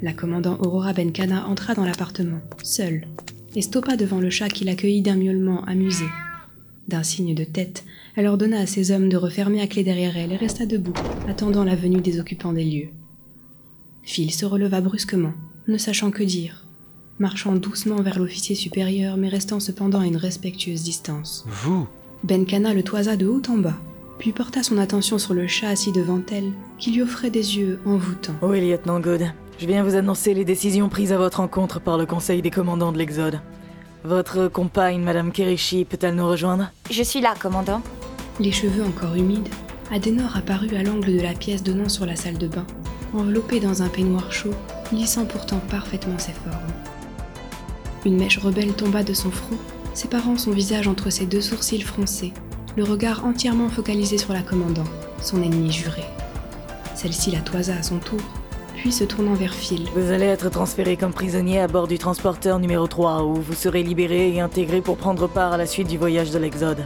La commandant Aurora Benkana entra dans l'appartement, seule, et stoppa devant le chat qui l'accueillit d'un miaulement amusé. D'un signe de tête, elle ordonna à ses hommes de refermer à clé derrière elle et resta debout, attendant la venue des occupants des lieux. Phil se releva brusquement, ne sachant que dire, marchant doucement vers l'officier supérieur mais restant cependant à une respectueuse distance. Vous? Benkana le toisa de haut en bas, puis porta son attention sur le chat assis devant elle, qui lui offrait des yeux envoûtants. Oui, lieutenant Good. Je viens vous annoncer les décisions prises à votre encontre par le Conseil des commandants de l'Exode. Votre compagne, Madame Kerishi, peut-elle nous rejoindre? Je suis là, commandant. Les cheveux encore humides, Adenor apparut à l'angle de la pièce donnant sur la salle de bain, enveloppé dans un peignoir chaud, lissant pourtant parfaitement ses formes. Une mèche rebelle tomba de son front, séparant son visage entre ses deux sourcils froncés, le regard entièrement focalisé sur la commandant, son ennemi juré. Celle-ci la toisa à son tour, puis se tournant vers Phil. Vous allez être transféré comme prisonnier à bord du transporteur numéro 3, où vous serez libéré et intégré pour prendre part à la suite du voyage de l'Exode.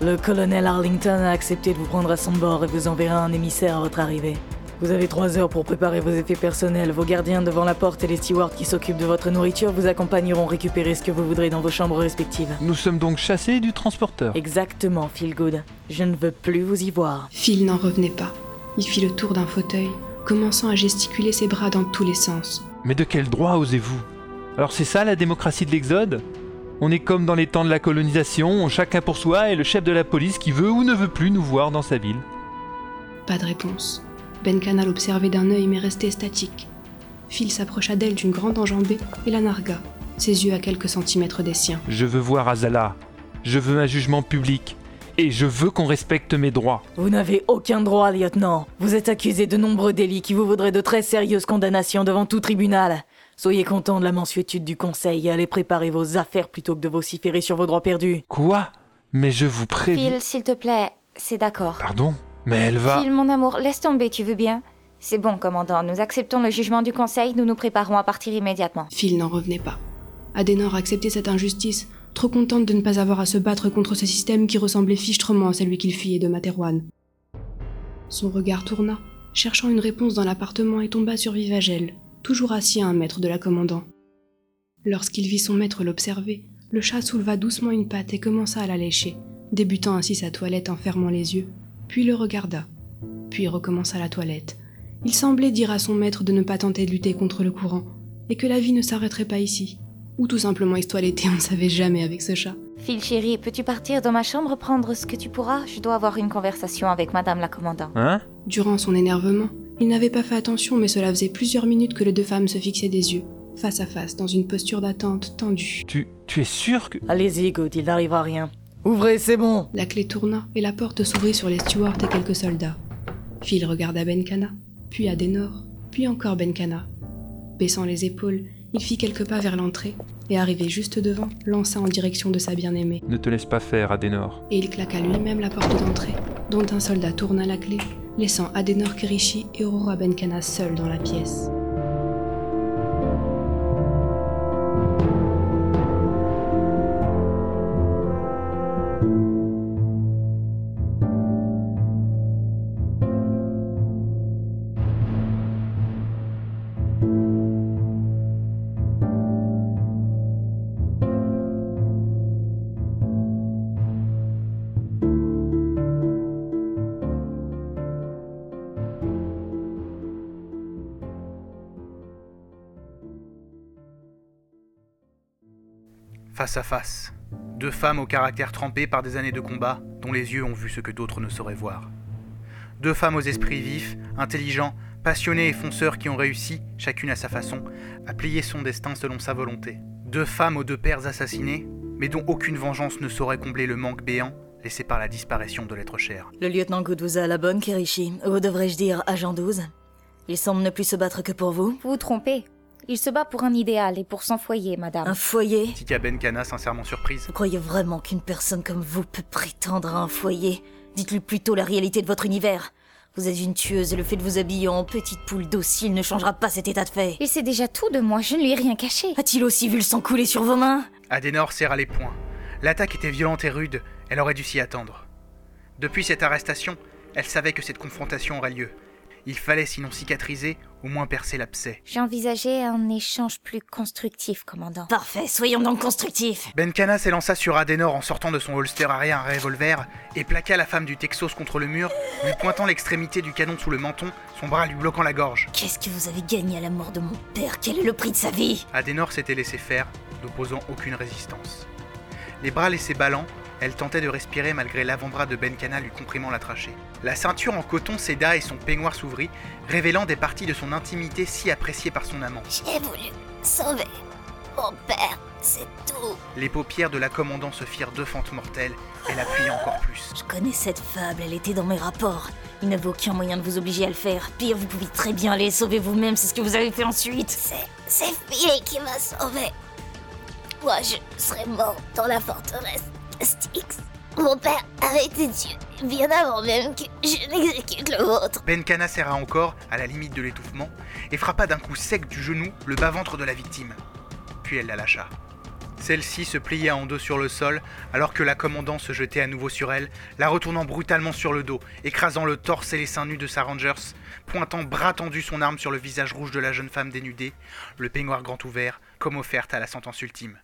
Le colonel Arlington a accepté de vous prendre à son bord et vous enverra un émissaire à votre arrivée. Vous avez trois heures pour préparer vos effets personnels. Vos gardiens devant la porte et les stewards qui s'occupent de votre nourriture vous accompagneront récupérer ce que vous voudrez dans vos chambres respectives. Nous sommes donc chassés du transporteur. Exactement, Phil Good. Je ne veux plus vous y voir. Phil n'en revenait pas. Il fit le tour d'un fauteuil, commençant à gesticuler ses bras dans tous les sens. Mais de quel droit osez-vous? Alors c'est ça la démocratie de l'Exode? On est comme dans les temps de la colonisation, chacun pour soi et le chef de la police qui veut ou ne veut plus nous voir dans sa ville. Pas de réponse. Benkana l'observait d'un œil mais restait statique. Phil s'approcha d'elle d'une grande enjambée et la nargua, ses yeux à quelques centimètres des siens. Je veux voir Azala. Je veux un jugement public. Et je veux qu'on respecte mes droits. Vous n'avez aucun droit, lieutenant. Vous êtes accusé de nombreux délits qui vous vaudraient de très sérieuses condamnations devant tout tribunal. Soyez content de la mansuétude du conseil et allez préparer vos affaires plutôt que de vociférer sur vos droits perdus. Quoi? Mais je vous préviens. Phil, s'il te plaît, c'est d'accord. Pardon? Mais elle va. Phil, mon amour, laisse tomber, tu veux bien? C'est bon, commandant, nous acceptons le jugement du conseil, nous nous préparons à partir immédiatement. Phil n'en revenait pas. Adenor acceptait cette injustice, trop contente de ne pas avoir à se battre contre ce système qui ressemblait fichtrement à celui qu'il fuyait de Materwan. Son regard tourna, cherchant une réponse dans l'appartement et tomba sur Vivagel, toujours assis à un mètre de la commandant. Lorsqu'il vit son maître l'observer, le chat souleva doucement une patte et commença à la lécher, débutant ainsi sa toilette en fermant les yeux, puis le regarda, puis recommença la toilette. Il semblait dire à son maître de ne pas tenter de lutter contre le courant, et que la vie ne s'arrêterait pas ici, ou tout simplement toiletter, on ne savait jamais avec ce chat. Phil, chéri, peux-tu partir dans ma chambre prendre ce que tu pourras? Je dois avoir une conversation avec Madame la commandant. Hein? Durant son énervement, il n'avait pas fait attention, mais cela faisait plusieurs minutes que les deux femmes se fixaient des yeux, face à face, dans une posture d'attente tendue. Tu, tu es sûr que. Allez-y, Good, il n'arrivera rien. Ouvrez, c'est bon La clé tourna et la porte s'ouvrit sur les stewards et quelques soldats. Phil regarda Benkana, puis Adenor, puis encore Benkana. Baissant les épaules, il fit quelques pas vers l'entrée et, arrivé juste devant, lança en direction de sa bien-aimée. Ne te laisse pas faire, Adenor. Et il claqua lui-même la porte d'entrée, dont un soldat tourna la clé, laissant Adenor Kirishi et Aurora Benkana seuls dans la pièce. Face à face, deux femmes au caractère trempé par des années de combat, dont les yeux ont vu ce que d'autres ne sauraient voir. Deux femmes aux esprits vifs, intelligents, passionnés et fonceurs qui ont réussi, chacune à sa façon, à plier son destin selon sa volonté. Deux femmes aux deux pères assassinés, mais dont aucune vengeance ne saurait combler le manque béant laissé par la disparition de l'être cher. Le lieutenant Good vous a à la bonne, Kirishi. Ou devrais-je dire agent 12 Il semble ne plus se battre que pour vous. Vous vous trompez. Il se bat pour un idéal et pour son foyer, madame. Un foyer Tika Benkana, sincèrement surprise. Vous croyez vraiment qu'une personne comme vous peut prétendre à un foyer? Dites-lui plutôt la réalité de votre univers. Vous êtes une tueuse et le fait de vous habiller en petite poule docile ne changera pas cet état de fait. Il sait déjà tout de moi, je ne lui ai rien caché. A-t-il aussi vu le sang couler sur vos mains? Adenor serra les poings. L'attaque était violente et rude, elle aurait dû s'y attendre. Depuis cette arrestation, elle savait que cette confrontation aurait lieu. Il fallait sinon cicatriser, au moins percer l'abcès. J'ai envisagé un échange plus constructif, commandant. Parfait, soyons donc constructifs. Benkana s'élança sur Adenor en sortant de son holster arrière un revolver et plaqua la femme du Texas contre le mur, lui pointant l'extrémité du canon sous le menton, son bras lui bloquant la gorge. Qu'est-ce que vous avez gagné à la mort de mon père? Quel est le prix de sa vie? Adenor s'était laissé faire, n'opposant aucune résistance. Les bras laissés ballants, elle tentait de respirer malgré l'avant-bras de Benkana lui comprimant la trachée. La ceinture en coton céda et son peignoir s'ouvrit, révélant des parties de son intimité si appréciées par son amant. J'ai voulu sauver mon père, c'est tout. Les paupières de la commandant se firent deux fentes mortelles, elle appuyait encore plus. Je connais cette fable, elle était dans mes rapports. Il n'avait aucun moyen de vous obliger à le faire. Pire, vous pouvez très bien aller sauver vous-même, c'est ce que vous avez fait ensuite. C'est. C'est Phil qui m'a sauvé. Moi, je serais mort dans la forteresse Mon père avait été tué bien avant même que je n'exécute le vôtre. Benkana serra encore, à la limite de l'étouffement, et frappa d'un coup sec du genou le bas-ventre de la victime. Puis elle la lâcha. Celle-ci se plia en deux sur le sol, alors que la commandant se jetait à nouveau sur elle, la retournant brutalement sur le dos, écrasant le torse et les seins nus de sa Rangers, pointant bras tendu son arme sur le visage rouge de la jeune femme dénudée, le peignoir grand ouvert, comme offerte à la sentence ultime.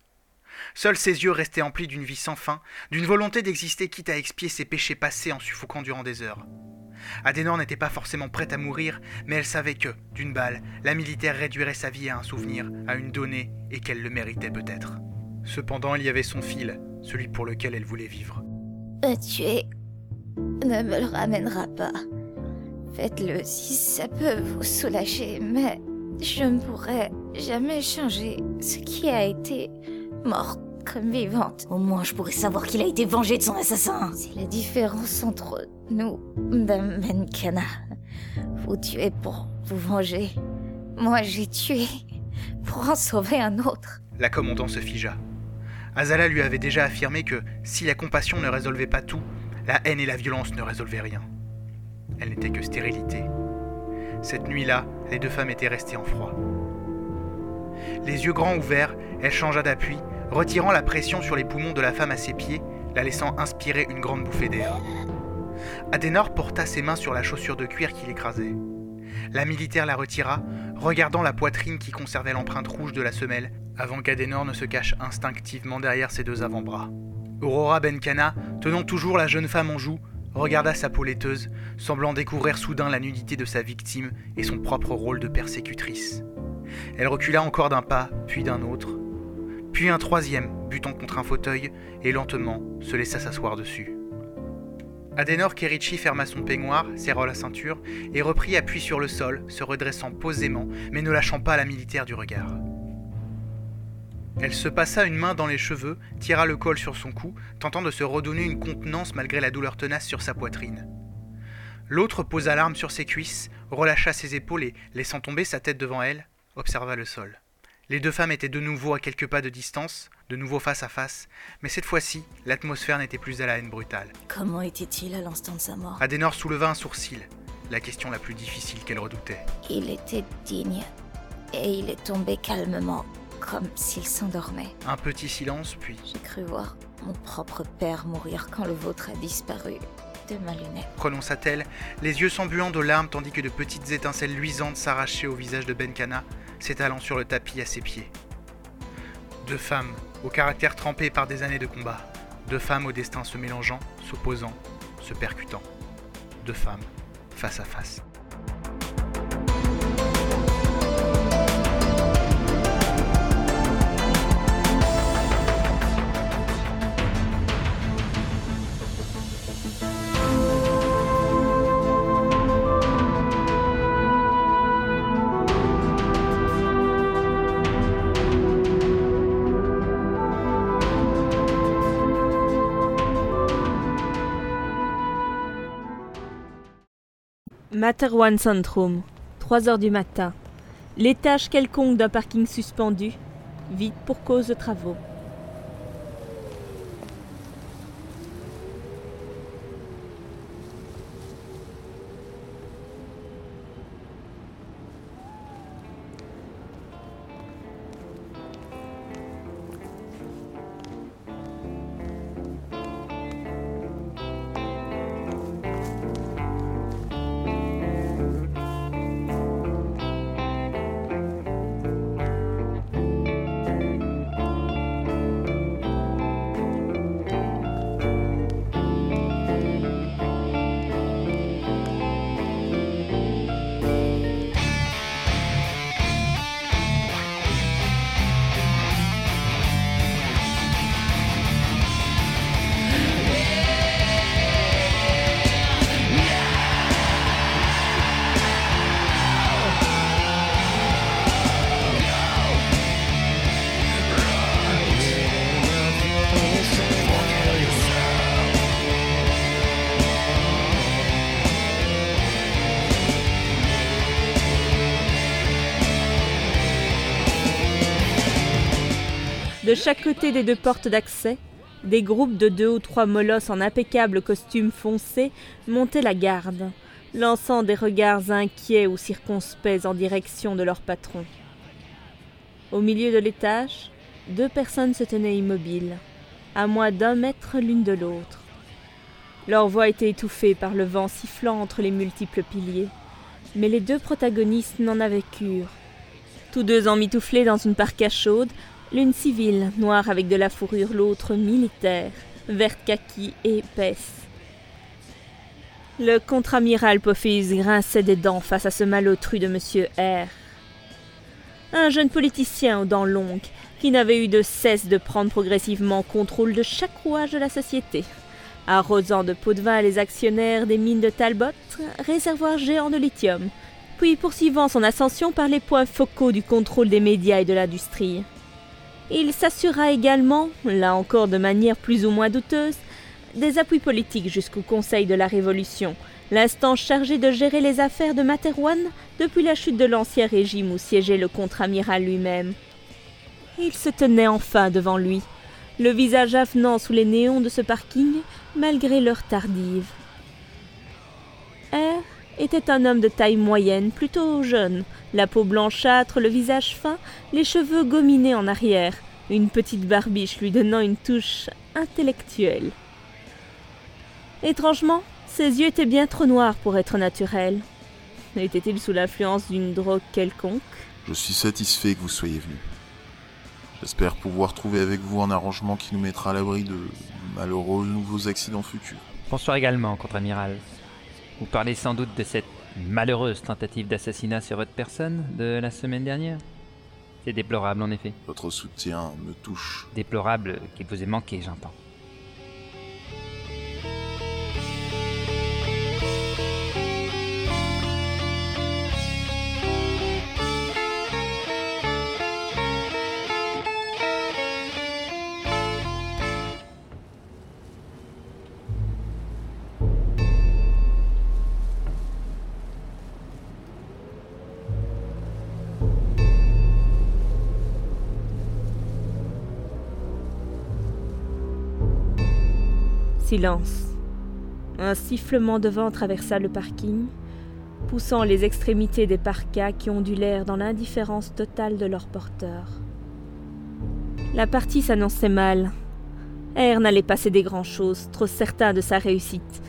Seuls ses yeux restaient emplis d'une vie sans fin, d'une volonté d'exister quitte à expier ses péchés passés en suffoquant durant des heures. Adenor n'était pas forcément prête à mourir, mais elle savait que, d'une balle, la militaire réduirait sa vie à un souvenir, à une donnée, et qu'elle le méritait peut-être. Cependant, il y avait son fil, celui pour lequel elle voulait vivre. Me tuer ne me le ramènera pas. Faites-le si ça peut vous soulager, mais je ne pourrai jamais changer ce qui a été morte comme vivante. Au moins, je pourrais savoir qu'il a été vengé de son assassin. C'est la différence entre nous, Dame Benkana. Vous tuez pour vous venger. Moi, j'ai tué pour en sauver un autre. La commandant se figea. Azala lui avait déjà affirmé que si la compassion ne résolvait pas tout, la haine et la violence ne résolvaient rien. Elle n'était que stérilité. Cette nuit-là, les deux femmes étaient restées en froid. Les yeux grands ouverts, elle changea d'appui, retirant la pression sur les poumons de la femme à ses pieds, la laissant inspirer une grande bouffée d'air. Adenor porta ses mains sur la chaussure de cuir qui l'écrasait. La militaire la retira, regardant la poitrine qui conservait l'empreinte rouge de la semelle, avant qu'Adenor ne se cache instinctivement derrière ses deux avant-bras. Aurora Benkana, tenant toujours la jeune femme en joue, regarda sa peau laiteuse, semblant découvrir soudain la nudité de sa victime et son propre rôle de persécutrice. Elle recula encore d'un pas, puis d'un autre, puis un troisième, butant contre un fauteuil, et lentement se laissa s'asseoir dessus. Adenor Kerichi ferma son peignoir, serra la ceinture et reprit appui sur le sol, se redressant posément, mais ne lâchant pas la militaire du regard. Elle se passa une main dans les cheveux, tira le col sur son cou, tentant de se redonner une contenance malgré la douleur tenace sur sa poitrine. L'autre posa l'arme sur ses cuisses, relâcha ses épaules et, laissant tomber sa tête devant elle, observa le sol. Les deux femmes étaient de nouveau à quelques pas de distance, de nouveau face à face, mais cette fois-ci, l'atmosphère n'était plus à la haine brutale. Comment était-il à l'instant de sa mort Adenor souleva un sourcil, la question la plus difficile qu'elle redoutait. Il était digne, et il est tombé calmement, comme s'il s'endormait. Un petit silence, puis... J'ai cru voir mon propre père mourir quand le vôtre a disparu de ma lunette. Prononça-t-elle, les yeux s'embuant de larmes tandis que de petites étincelles luisantes s'arrachaient au visage de Benkana, s'étalant sur le tapis à ses pieds. Deux femmes, au caractère trempé par des années de combat. Deux femmes au destin se mélangeant, s'opposant, se percutant. Deux femmes, face à face. Materwan Centrum, 3 heures du matin. L'étage quelconque d'un parking suspendu, vide pour cause de travaux. De chaque côté des deux portes d'accès, des groupes de deux ou trois molosses en impeccable costume foncé montaient la garde, lançant des regards inquiets ou circonspects en direction de leur patron. Au milieu de l'étage, deux personnes se tenaient immobiles, à moins d'un mètre l'une de l'autre. Leur voix était étouffée par le vent sifflant entre les multiples piliers, mais les deux protagonistes n'en avaient cure. Tous deux emmitouflés dans une parka chaude, L'une civile, noire avec de la fourrure, l'autre militaire, verte kaki et épaisse. Le contre-amiral Pophis grinçait des dents face à ce malotru de Monsieur R. Un jeune politicien aux dents longues, qui n'avait eu de cesse de prendre progressivement contrôle de chaque rouage de la société, arrosant de pots de vin les actionnaires des mines de Talbot, réservoir géant de lithium, puis poursuivant son ascension par les points focaux du contrôle des médias et de l'industrie. Il s'assura également, là encore de manière plus ou moins douteuse, des appuis politiques jusqu'au Conseil de la Révolution, l'instance chargée de gérer les affaires de Materwan depuis la chute de l'ancien régime où siégeait le contre-amiral lui-même. Il se tenait enfin devant lui, le visage avenant sous les néons de ce parking, malgré l'heure tardive. Était un homme de taille moyenne, plutôt jeune, la peau blanchâtre, le visage fin, les cheveux gominés en arrière, une petite barbiche lui donnant une touche intellectuelle. Étrangement, ses yeux étaient bien trop noirs pour être naturels. Était-il sous l'influence d'une drogue quelconque? Je suis satisfait que vous soyez venu. J'espère pouvoir trouver avec vous un arrangement qui nous mettra à l'abri de malheureux nouveaux accidents futurs. Bonsoir également, contre-amiral. Vous parlez sans doute de cette malheureuse tentative d'assassinat sur votre personne de la semaine dernière C'est déplorable en effet. Votre soutien me touche. Déplorable qu'il vous ait manqué, j'entends. Un sifflement de vent traversa le parking, poussant les extrémités des parkas qui ondulèrent dans l'indifférence totale de leur porteur. La partie s'annonçait mal. R n'allait pas céder grand-chose, trop certain de sa réussite,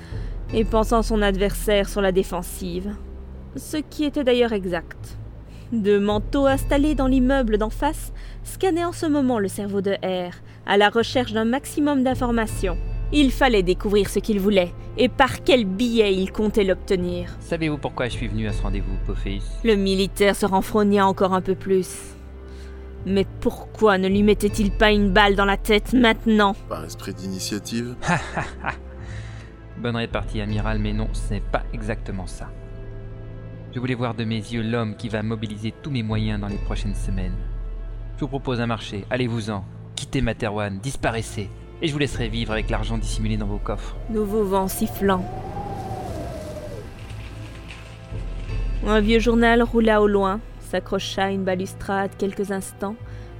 et pensant son adversaire sur la défensive. Ce qui était d'ailleurs exact. Deux manteaux installés dans l'immeuble d'en face scannaient en ce moment le cerveau de R, à la recherche d'un maximum d'informations. Il fallait découvrir ce qu'il voulait et par quel billet il comptait l'obtenir. Savez-vous pourquoi je suis venu à ce rendez-vous, Pophéus? Le militaire se renfrogna encore un peu plus. Mais pourquoi ne lui mettait-il pas une balle dans la tête maintenant? Par esprit d'initiative Bonne répartie, amiral, mais non, ce n'est pas exactement ça. Je voulais voir de mes yeux l'homme qui va mobiliser tous mes moyens dans les prochaines semaines. Je vous propose un marché, allez-vous-en, quittez Materwan, disparaissez, et je vous laisserai vivre avec l'argent dissimulé dans vos coffres. Nouveau vent sifflant. Un vieux journal roula au loin, s'accrocha à une balustrade quelques instants,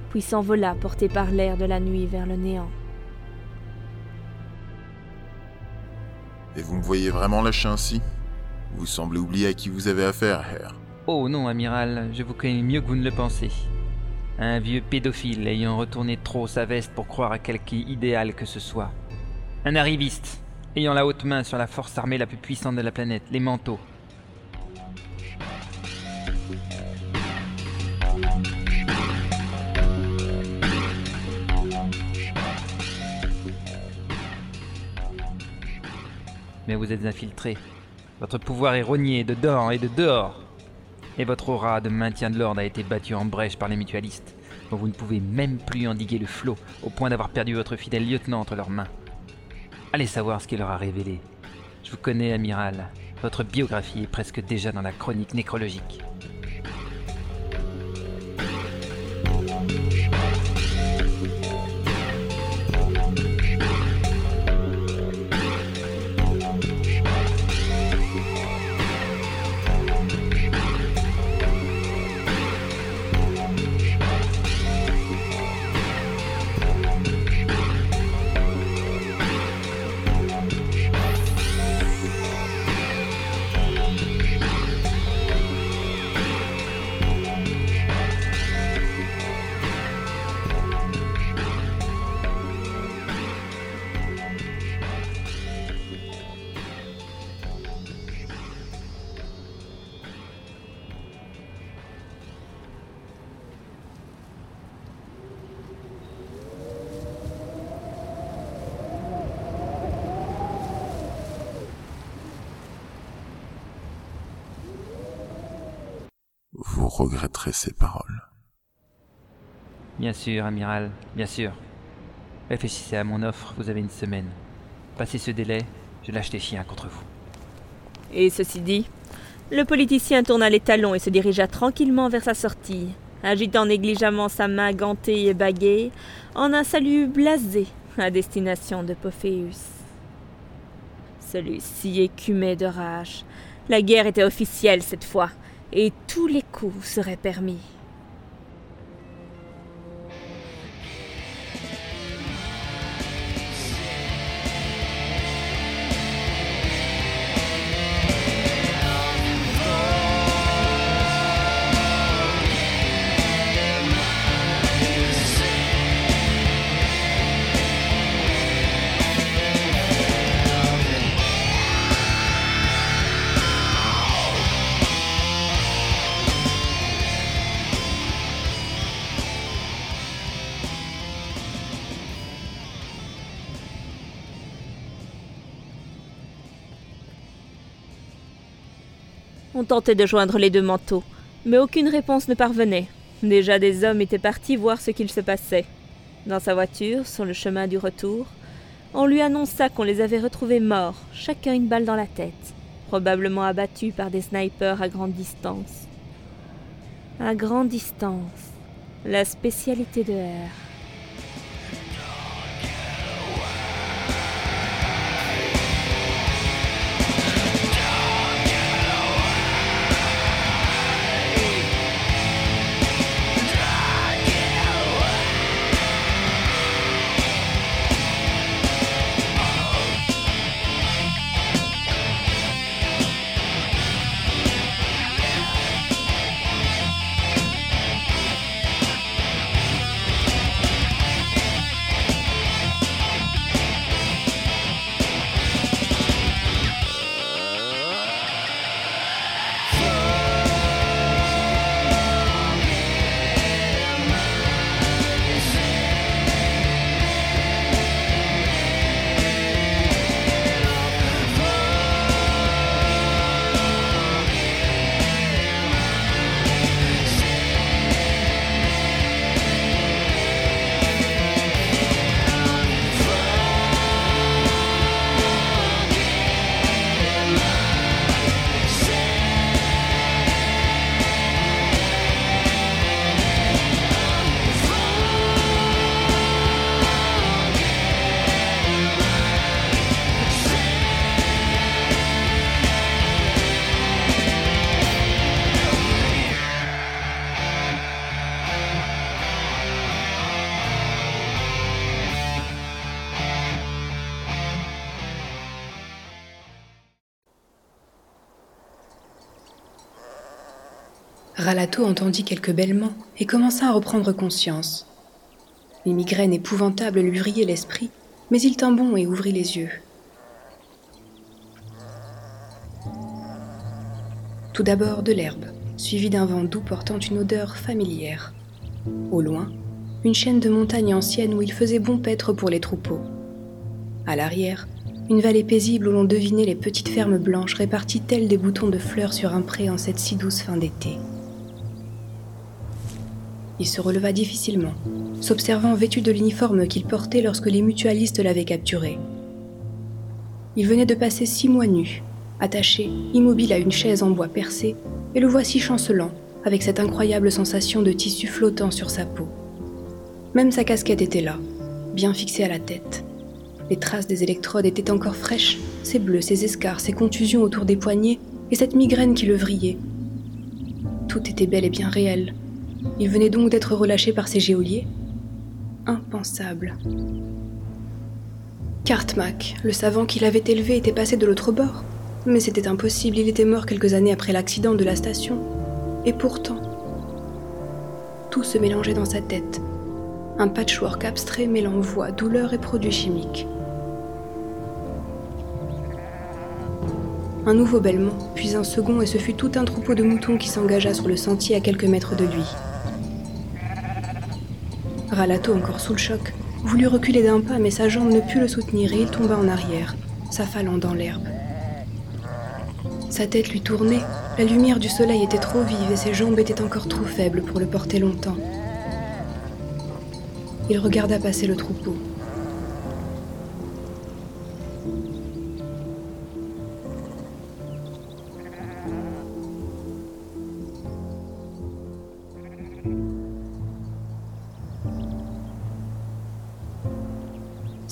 puis s'envola porté par l'air de la nuit vers le néant. Et vous me voyez vraiment lâcher ainsi Vous semblez oublier à qui vous avez affaire, Herr. Oh non, amiral, je vous connais mieux que vous ne le pensez. Un vieux pédophile ayant retourné trop sa veste pour croire à quelque idéal que ce soit. Un arriviste ayant la haute main sur la force armée la plus puissante de la planète, les manteaux. Mais vous êtes infiltré. Votre pouvoir est rogné de dehors et de dehors. Et votre aura de maintien de l'ordre a été battue en brèche par les mutualistes, dont vous ne pouvez même plus endiguer le flot, au point d'avoir perdu votre fidèle lieutenant entre leurs mains. Allez savoir ce qu'il leur a révélé. Je vous connais, amiral. Votre biographie est presque déjà dans la chronique nécrologique. Vous regretterez ces paroles. Bien sûr, amiral, bien sûr. Réfléchissez à mon offre, vous avez une semaine. Passez ce délai, je lâche les chiens contre vous. Et ceci dit, le politicien tourna les talons et se dirigea tranquillement vers sa sortie, agitant négligemment sa main gantée et baguée en un salut blasé à destination de Pophéus. Celui-ci écumait de rage. La guerre était officielle cette fois, et tous les coups seraient permis. On tentait de joindre les deux manteaux, mais aucune réponse ne parvenait. Déjà des hommes étaient partis voir ce qu'il se passait. Dans sa voiture, sur le chemin du retour, on lui annonça qu'on les avait retrouvés morts, chacun une balle dans la tête, probablement abattus par des snipers à grande distance. À grande distance, la spécialité de R. Ralato entendit quelques bêlements et commença à reprendre conscience. Les migraines épouvantables lui brillaient l'esprit, mais il tint bon et ouvrit les yeux. Tout d'abord de l'herbe, suivie d'un vent doux portant une odeur familière. Au loin, une chaîne de montagnes anciennes où il faisait bon paître pour les troupeaux. À l'arrière, une vallée paisible où l'on devinait les petites fermes blanches réparties telles des boutons de fleurs sur un pré en cette si douce fin d'été. Se releva difficilement, s'observant vêtu de l'uniforme qu'il portait lorsque les mutualistes l'avaient capturé. Il venait de passer six mois nu, attaché, immobile à une chaise en bois percé, et le voici chancelant, avec cette incroyable sensation de tissu flottant sur sa peau. Même sa casquette était là, bien fixée à la tête. Les traces des électrodes étaient encore fraîches, ses bleus, ses escarres, ses contusions autour des poignets, et cette migraine qui le vrillait. Tout était bel et bien réel, il venait donc d'être relâché par ses géoliers Impensable. Cartmack, le savant qui l'avait élevé, était passé de l'autre bord. Mais c'était impossible, il était mort quelques années après l'accident de la station. Et pourtant, tout se mélangeait dans sa tête. Un patchwork abstrait mêlant voix, douleur et produits chimiques. Un nouveau bêlement, puis un second, et ce fut tout un troupeau de moutons qui s'engagea sur le sentier à quelques mètres de lui. Ralato, encore sous le choc, voulut reculer d'un pas, mais sa jambe ne put le soutenir et il tomba en arrière, s'affalant dans l'herbe. Sa tête lui tournait, la lumière du soleil était trop vive et ses jambes étaient encore trop faibles pour le porter longtemps. Il regarda passer le troupeau.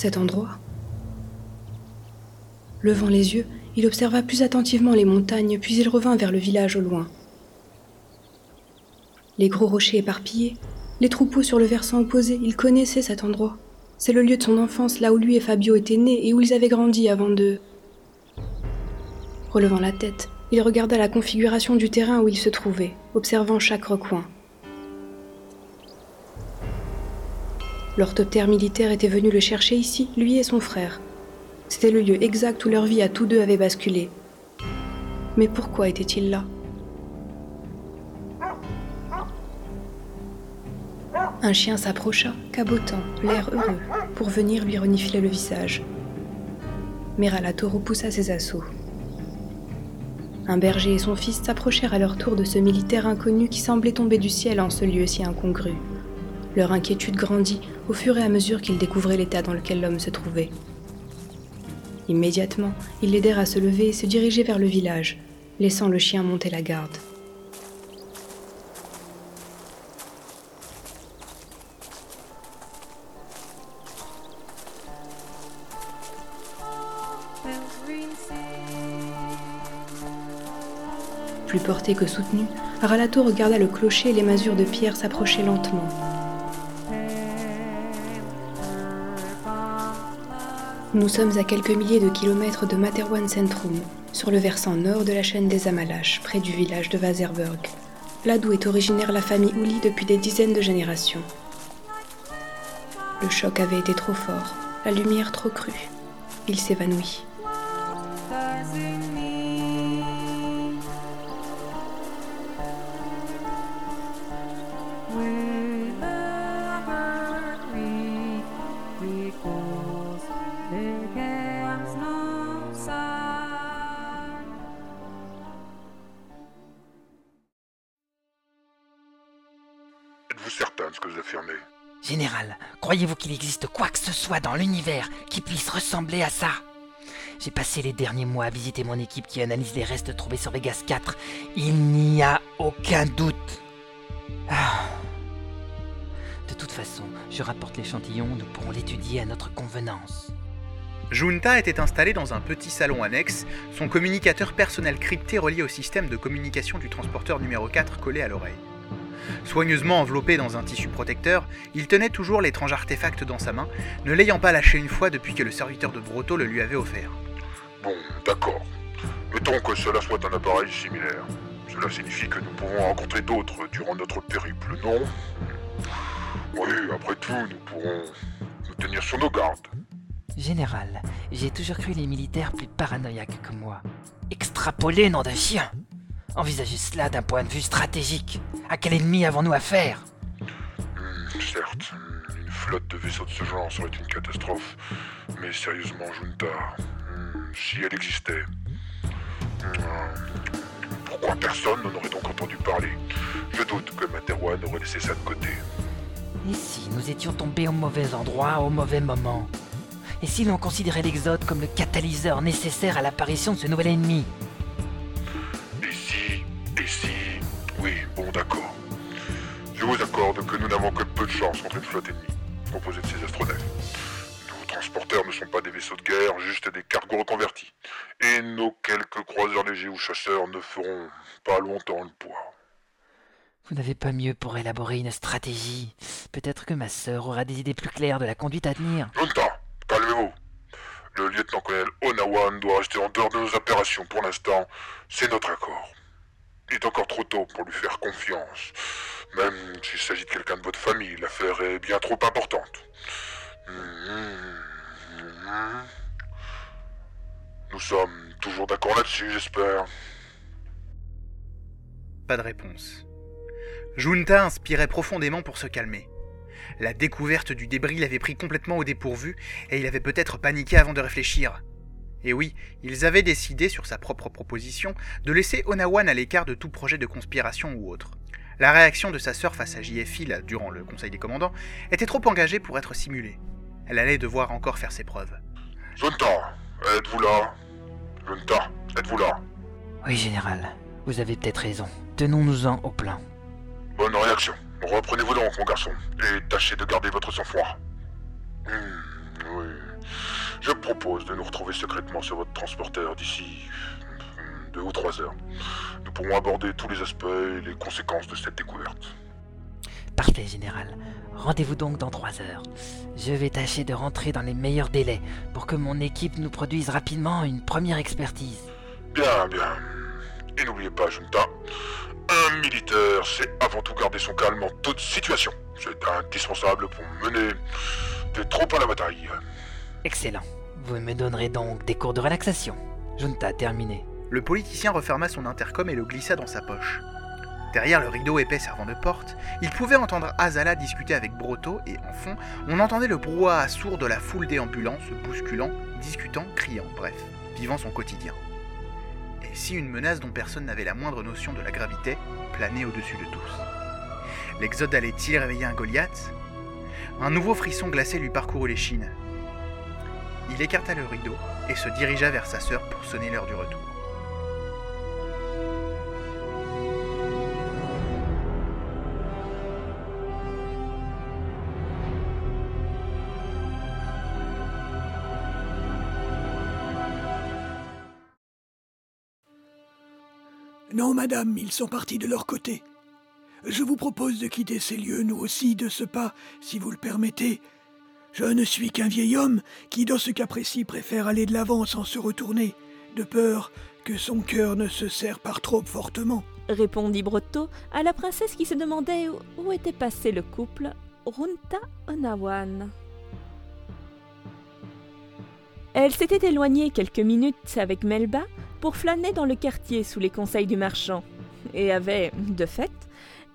Cet endroit. Levant les yeux, il observa plus attentivement les montagnes, puis il revint vers le village au loin. Les gros rochers éparpillés, les troupeaux sur le versant opposé, il connaissait cet endroit. C'est le lieu de son enfance, là où lui et Fabio étaient nés et où ils avaient grandi avant de... Relevant la tête, il regarda la configuration du terrain où il se trouvait, observant chaque recoin. L'orthoptère militaire était venu le chercher ici, lui et son frère. C'était le lieu exact où leur vie à tous deux avait basculé. Mais pourquoi était-il là? Un chien s'approcha, cabotant, l'air heureux, pour venir lui renifler le visage. Mais Ralato repoussa ses assauts. Un berger et son fils s'approchèrent à leur tour de ce militaire inconnu qui semblait tomber du ciel en ce lieu si incongru. Leur inquiétude grandit au fur et à mesure qu'ils découvraient l'état dans lequel l'homme se trouvait. Immédiatement, ils l'aidèrent à se lever et se diriger vers le village, laissant le chien monter la garde. Plus porté que soutenu, Ralato regarda le clocher et les masures de pierre s'approcher lentement. Nous sommes à quelques milliers de kilomètres de Materwan Centrum, sur le versant nord de la chaîne des Amalaches, près du village de Vazerberg, là d'où est originaire la famille Ouli depuis des dizaines de générations. Le choc avait été trop fort, la lumière trop crue. Il s'évanouit. Existe quoi que ce soit dans l'univers qui puisse ressembler à ça J'ai passé les derniers mois à visiter mon équipe qui analyse les restes trouvés sur Vegas 4. Il n'y a aucun doute. Ah. De toute façon, je rapporte l'échantillon, nous pourrons l'étudier à notre convenance. Junta était installé dans un petit salon annexe, son communicateur personnel crypté relié au système de communication du transporteur numéro 4 collé à l'oreille. Soigneusement enveloppé dans un tissu protecteur, il tenait toujours l'étrange artefact dans sa main, ne l'ayant pas lâché une fois depuis que le serviteur de Broto le lui avait offert. Bon, d'accord. Mettons que cela soit un appareil similaire. Cela signifie que nous pouvons rencontrer d'autres durant notre périple, non? Oui, après tout, nous pourrons nous tenir sur nos gardes. Général, j'ai toujours cru les militaires plus paranoïaques que moi. Extrapoler, nom de chien Envisagez cela d'un point de vue stratégique. À quel ennemi avons-nous affaire Hmm, certes, une flotte de vaisseaux de ce genre serait une catastrophe. Mais sérieusement, Junta, hmm, si elle existait, hmm, pourquoi personne n'en aurait donc entendu parler? Je doute que Materwan aurait laissé ça de côté. Et si nous étions tombés au mauvais endroit au mauvais moment? Et si l'on considérait l'Exode comme le catalyseur nécessaire à l'apparition de ce nouvel ennemi? Et si, oui, bon d'accord. Je vous accorde que nous n'avons que peu de chance contre une flotte ennemie, composée de ces astronefs. Nos transporteurs ne sont pas des vaisseaux de guerre, juste des cargos reconvertis. Et nos quelques croiseurs légers ou chasseurs ne feront pas longtemps le poids. Vous n'avez pas mieux pour élaborer une stratégie Peut-être que ma sœur aura des idées plus claires de la conduite à tenir. Junta, calmez-vous. Le lieutenant-colonel Onawan doit rester en dehors de nos opérations pour l'instant. C'est notre accord. Il est encore trop tôt pour lui faire confiance. Même s'il s'agit de quelqu'un de votre famille, l'affaire est bien trop importante. Nous sommes toujours d'accord là-dessus, j'espère. Pas de réponse. Junta inspirait profondément pour se calmer. La découverte du débris l'avait pris complètement au dépourvu et il avait peut-être paniqué avant de réfléchir. Et oui, ils avaient décidé, sur sa propre proposition, de laisser Onawan à l'écart de tout projet de conspiration ou autre. La réaction de sa sœur face à JFI, là, durant le conseil des commandants, était trop engagée pour être simulée. Elle allait devoir encore faire ses preuves. Junta, êtes-vous là? Junta, êtes-vous là? Oui, général, vous avez peut-être raison. Tenons-nous-en au plan. Bonne réaction. Reprenez-vous donc, mon garçon, et tâchez de garder votre sang-froid. Hmm, oui. Je propose de nous retrouver secrètement sur votre transporteur d'ici hmm, deux ou trois heures. Nous pourrons aborder tous les aspects et les conséquences de cette découverte. Parfait, général. Rendez-vous donc dans trois heures. Je vais tâcher de rentrer dans les meilleurs délais pour que mon équipe nous produise rapidement une première expertise. Bien, bien. Et n'oubliez pas, Junta, un militaire sait avant tout garder son calme en toute situation. C'est indispensable pour mener des troupes à la bataille. Excellent. Vous me donnerez donc des cours de relaxation. Junta, terminé. Le politicien referma son intercom et le glissa dans sa poche. Derrière le rideau épais servant de porte, il pouvait entendre Azala discuter avec Broto et en fond, on entendait le brouhaha sourd de la foule déambulant, se bousculant, discutant, criant, bref, vivant son quotidien. et si une menace dont personne n'avait la moindre notion de la gravité planait au-dessus de tous? L'exode allait-il réveiller un Goliath? Un nouveau frisson glacé lui parcourut les. Il écarta le rideau et se dirigea vers sa sœur pour sonner l'heure du retour. Non, madame, ils sont partis de leur côté. Je vous propose de quitter ces lieux, nous aussi, de ce pas, si vous le permettez. Je ne suis qu'un vieil homme qui, dans ce cas précis, préfère aller de l'avant sans se retourner, de peur que son cœur ne se serre par trop fortement. Répondit Brotto à la princesse qui se demandait où, était passé le couple Runta Onawan. Elle s'était éloignée quelques minutes avec Melba pour flâner dans le quartier sous les conseils du marchand, et avait, de fait,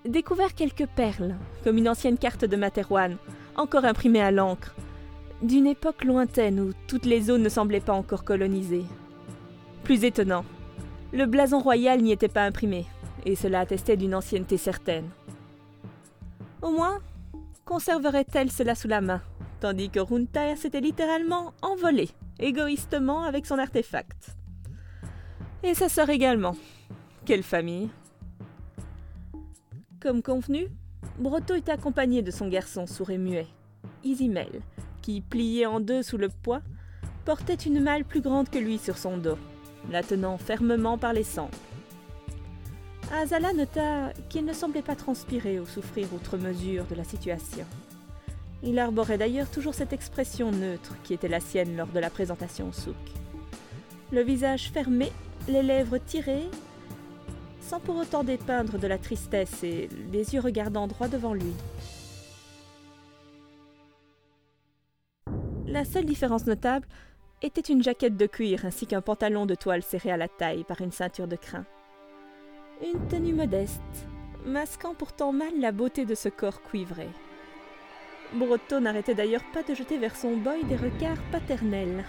découvert quelques perles, comme une ancienne carte de Materwan, encore imprimée à l'encre, d'une époque lointaine où toutes les zones ne semblaient pas encore colonisées. Plus étonnant, le blason royal n'y était pas imprimé, et cela attestait d'une ancienneté certaine. Au moins, conserverait-elle cela sous la main, tandis que Runta s'était littéralement envolée, égoïstement, avec son artefact. Et sa sœur également. Quelle famille Comme convenu, Brotto était accompagné de son garçon sourd et muet, Isimel, qui, plié en deux sous le poids, portait une malle plus grande que lui sur son dos, la tenant fermement par les sangles. Azala nota qu'il ne semblait pas transpirer ou souffrir outre mesure de la situation. Il arborait d'ailleurs toujours cette expression neutre qui était la sienne lors de la présentation au souk. Le visage fermé les lèvres tirées, sans pour autant dépeindre de la tristesse et les yeux regardant droit devant lui. La seule différence notable était une jaquette de cuir ainsi qu'un pantalon de toile serré à la taille par une ceinture de crin. Une tenue modeste, masquant pourtant mal la beauté de ce corps cuivré. Brotto n'arrêtait d'ailleurs pas de jeter vers son boy des regards paternels,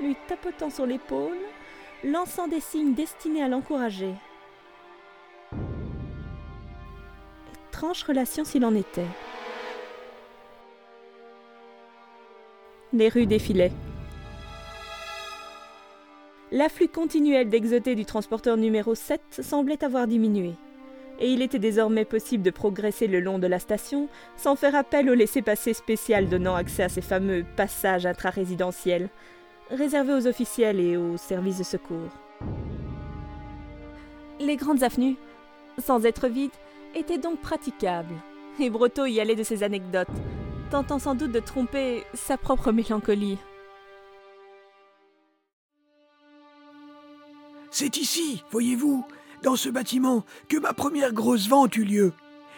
lui tapotant sur l'épaule lançant des signes destinés à l'encourager. Étrange relation s'il en était. Les rues défilaient. L'afflux continuel d'exotés du transporteur numéro 7 semblait avoir diminué, et il était désormais possible de progresser le long de la station sans faire appel au laissez-passer spécial donnant accès à ces fameux passages intra-résidentiels, réservé aux officiels et aux services de secours. Les grandes avenues, sans être vides, étaient donc praticables, et Brotto y allait de ses anecdotes, tentant sans doute de tromper sa propre mélancolie. C'est ici, voyez-vous, dans ce bâtiment, que ma première grosse vente eut lieu.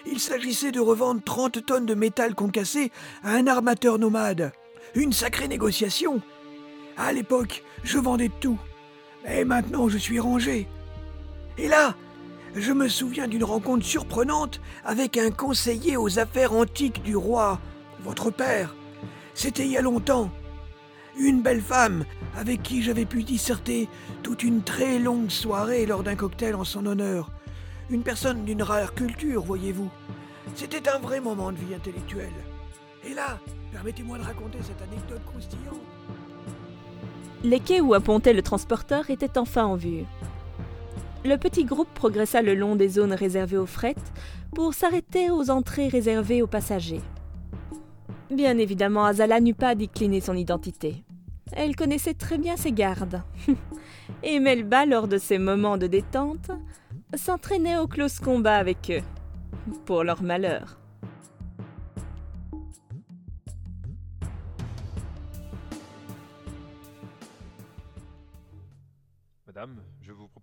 Il s'agissait de revendre 30 tonnes de métal concassé à un armateur nomade. Une sacrée négociation, à l'époque, je vendais tout. Mais maintenant, je suis rangé. Et là, je me souviens d'une rencontre surprenante avec un conseiller aux affaires antiques du roi, votre père. C'était il y a longtemps. Une belle femme avec qui j'avais pu disserter toute une très longue soirée lors d'un cocktail en son honneur. Une personne d'une rare culture, voyez-vous. C'était un vrai moment de vie intellectuelle. Et là, permettez-moi de raconter cette anecdote croustillante. Les quais où appontait le transporteur étaient enfin en vue. Le petit groupe progressa le long des zones réservées aux fret pour s'arrêter aux entrées réservées aux passagers. Bien évidemment, Azala n'eut pas à décliner son identité. Elle connaissait très bien ses gardes. Et Melba, lors de ses moments de détente, s'entraînait au close combat avec eux, pour leur malheur. Madame,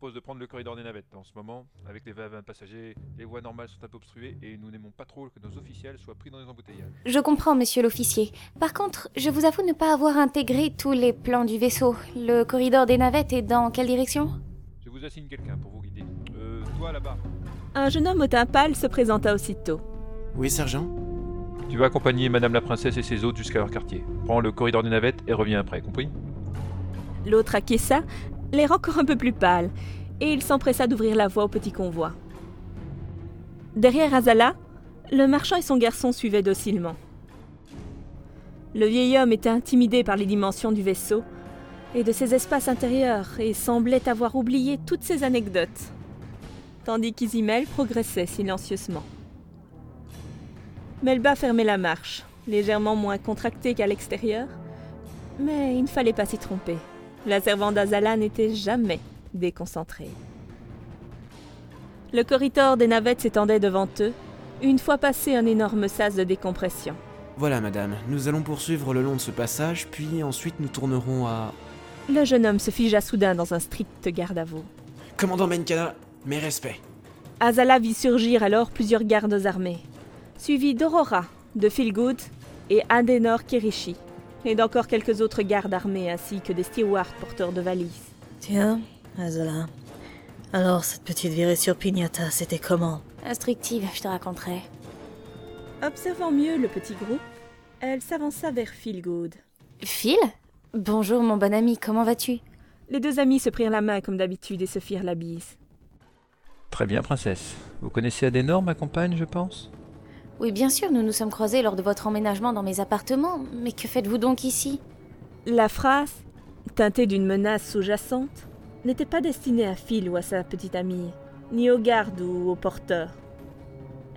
propose de prendre le corridor des navettes. En ce moment, avec les 20 passagers, les voies normales sont un peu obstruées et nous n'aimons pas trop que nos officiels soient pris dans les embouteillages. Je comprends, monsieur l'officier. Par contre, je vous avoue ne pas avoir intégré tous les plans du vaisseau. Le corridor des navettes est dans quelle direction? Je vous assigne quelqu'un pour vous guider. Euh, toi là-bas. Un jeune homme au teint pâle se présenta aussitôt. Oui, sergent Tu vas accompagner Madame la Princesse et ses hôtes jusqu'à leur quartier. Prends le corridor des navettes et reviens après, compris? L'autre acquiesça, l'air encore un peu plus pâle, et il s'empressa d'ouvrir la voie au petit convoi. Derrière Azala, le marchand et son garçon suivaient docilement. Le vieil homme était intimidé par les dimensions du vaisseau et de ses espaces intérieurs et semblait avoir oublié toutes ses anecdotes, tandis qu'Isimel progressait silencieusement. Melba fermait la marche, légèrement moins contractée qu'à l'extérieur, mais il ne fallait pas s'y tromper. La servante d'Azala n'était jamais déconcentrée. Le corridor des navettes s'étendait devant eux, une fois passé un énorme sas de décompression. Voilà, madame, nous allons poursuivre le long de ce passage, puis ensuite nous tournerons à. Le jeune homme se figea soudain dans un strict garde-à-vous. Commandant Benkana, mes respects. Azala vit surgir alors plusieurs gardes armés, suivis d'Aurora, de Philgood et Adenor Kirishi, et d'encore quelques autres gardes armés ainsi que des stewards porteurs de valises. Tiens, Azala. Alors, cette petite virée sur Pignata, c'était comment Instructive, je te raconterai. Observant mieux le petit groupe, elle s'avança vers Philgood. Phil? Bonjour mon bon ami, comment vas-tu? Les deux amis se prirent la main comme d'habitude et se firent la bise. Très bien, princesse. Vous connaissez Adenor, ma compagne, je pense? Oui, bien sûr, nous nous sommes croisés lors de votre emménagement dans mes appartements, mais que faites-vous donc ici? La phrase, teintée d'une menace sous-jacente, n'était pas destinée à Phil ou à sa petite amie, ni aux gardes ou aux porteurs.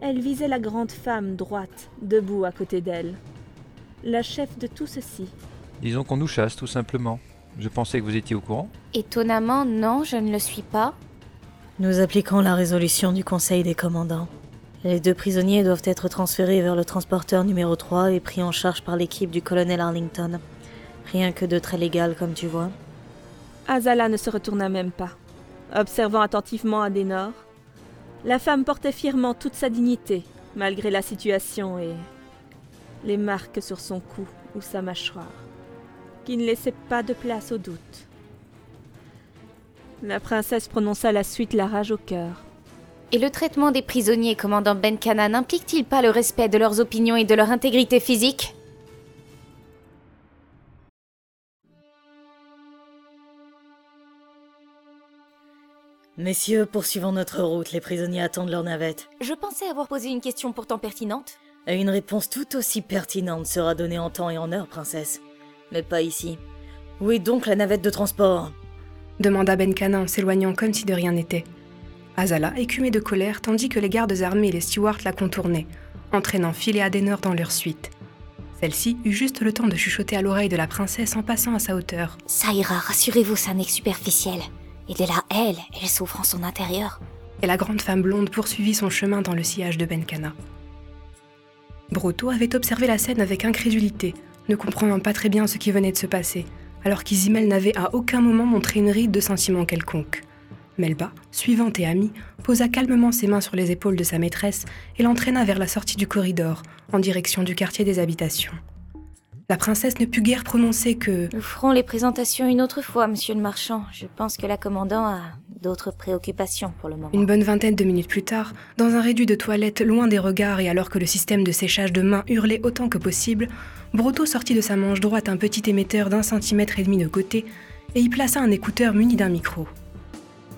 Elle visait la grande femme droite, debout à côté d'elle, la chef de tout ceci. Disons qu'on nous chasse, tout simplement. Je pensais que vous étiez au courant. Étonnamment, non, je ne le suis pas. Nous appliquons la résolution du Conseil des commandants. Les deux prisonniers doivent être transférés vers le transporteur numéro 3 et pris en charge par l'équipe du colonel Arlington. Rien que de très légal, comme tu vois. Azala ne se retourna même pas. Observant attentivement Adenor, la femme portait fièrement toute sa dignité, malgré la situation et les marques sur son cou ou sa mâchoire, qui ne laissaient pas de place au doute. La princesse prononça la suite la rage au cœur. Et le traitement des prisonniers, commandant Benkana, n'implique-t-il pas le respect de leurs opinions et de leur intégrité physique? Messieurs, poursuivons notre route. Les prisonniers attendent leur navette. Je pensais avoir posé une question pourtant pertinente. Et une réponse tout aussi pertinente sera donnée en temps et en heure, princesse. Mais pas ici. Où est donc la navette de transport? demanda Benkana en s'éloignant comme si de rien n'était. Azala écumait de colère tandis que les gardes armés et les stewards la contournaient, entraînant Phil et Adenor dans leur suite. Celle-ci eut juste le temps de chuchoter à l'oreille de la princesse en passant à sa hauteur. Ça ira, rassurez-vous, ça n'est que superficiel. Il est là, elle, elle souffre en son intérieur. Et la grande femme blonde poursuivit son chemin dans le sillage de Benkana. Broto avait observé la scène avec incrédulité, ne comprenant pas très bien ce qui venait de se passer, alors qu'Isimel n'avait à aucun moment montré une ride de sentiment quelconque. Melba, suivante et amie, posa calmement ses mains sur les épaules de sa maîtresse et l'entraîna vers la sortie du corridor, en direction du quartier des habitations. La princesse ne put guère prononcer que Nous ferons les présentations une autre fois, monsieur le marchand. Je pense que la commandant a d'autres préoccupations pour le moment. Une bonne vingtaine de minutes plus tard, dans un réduit de toilette loin des regards et alors que le système de séchage de mains hurlait autant que possible, Broto sortit de sa manche droite un petit émetteur d'un centimètre et demi de côté et y plaça un écouteur muni d'un micro.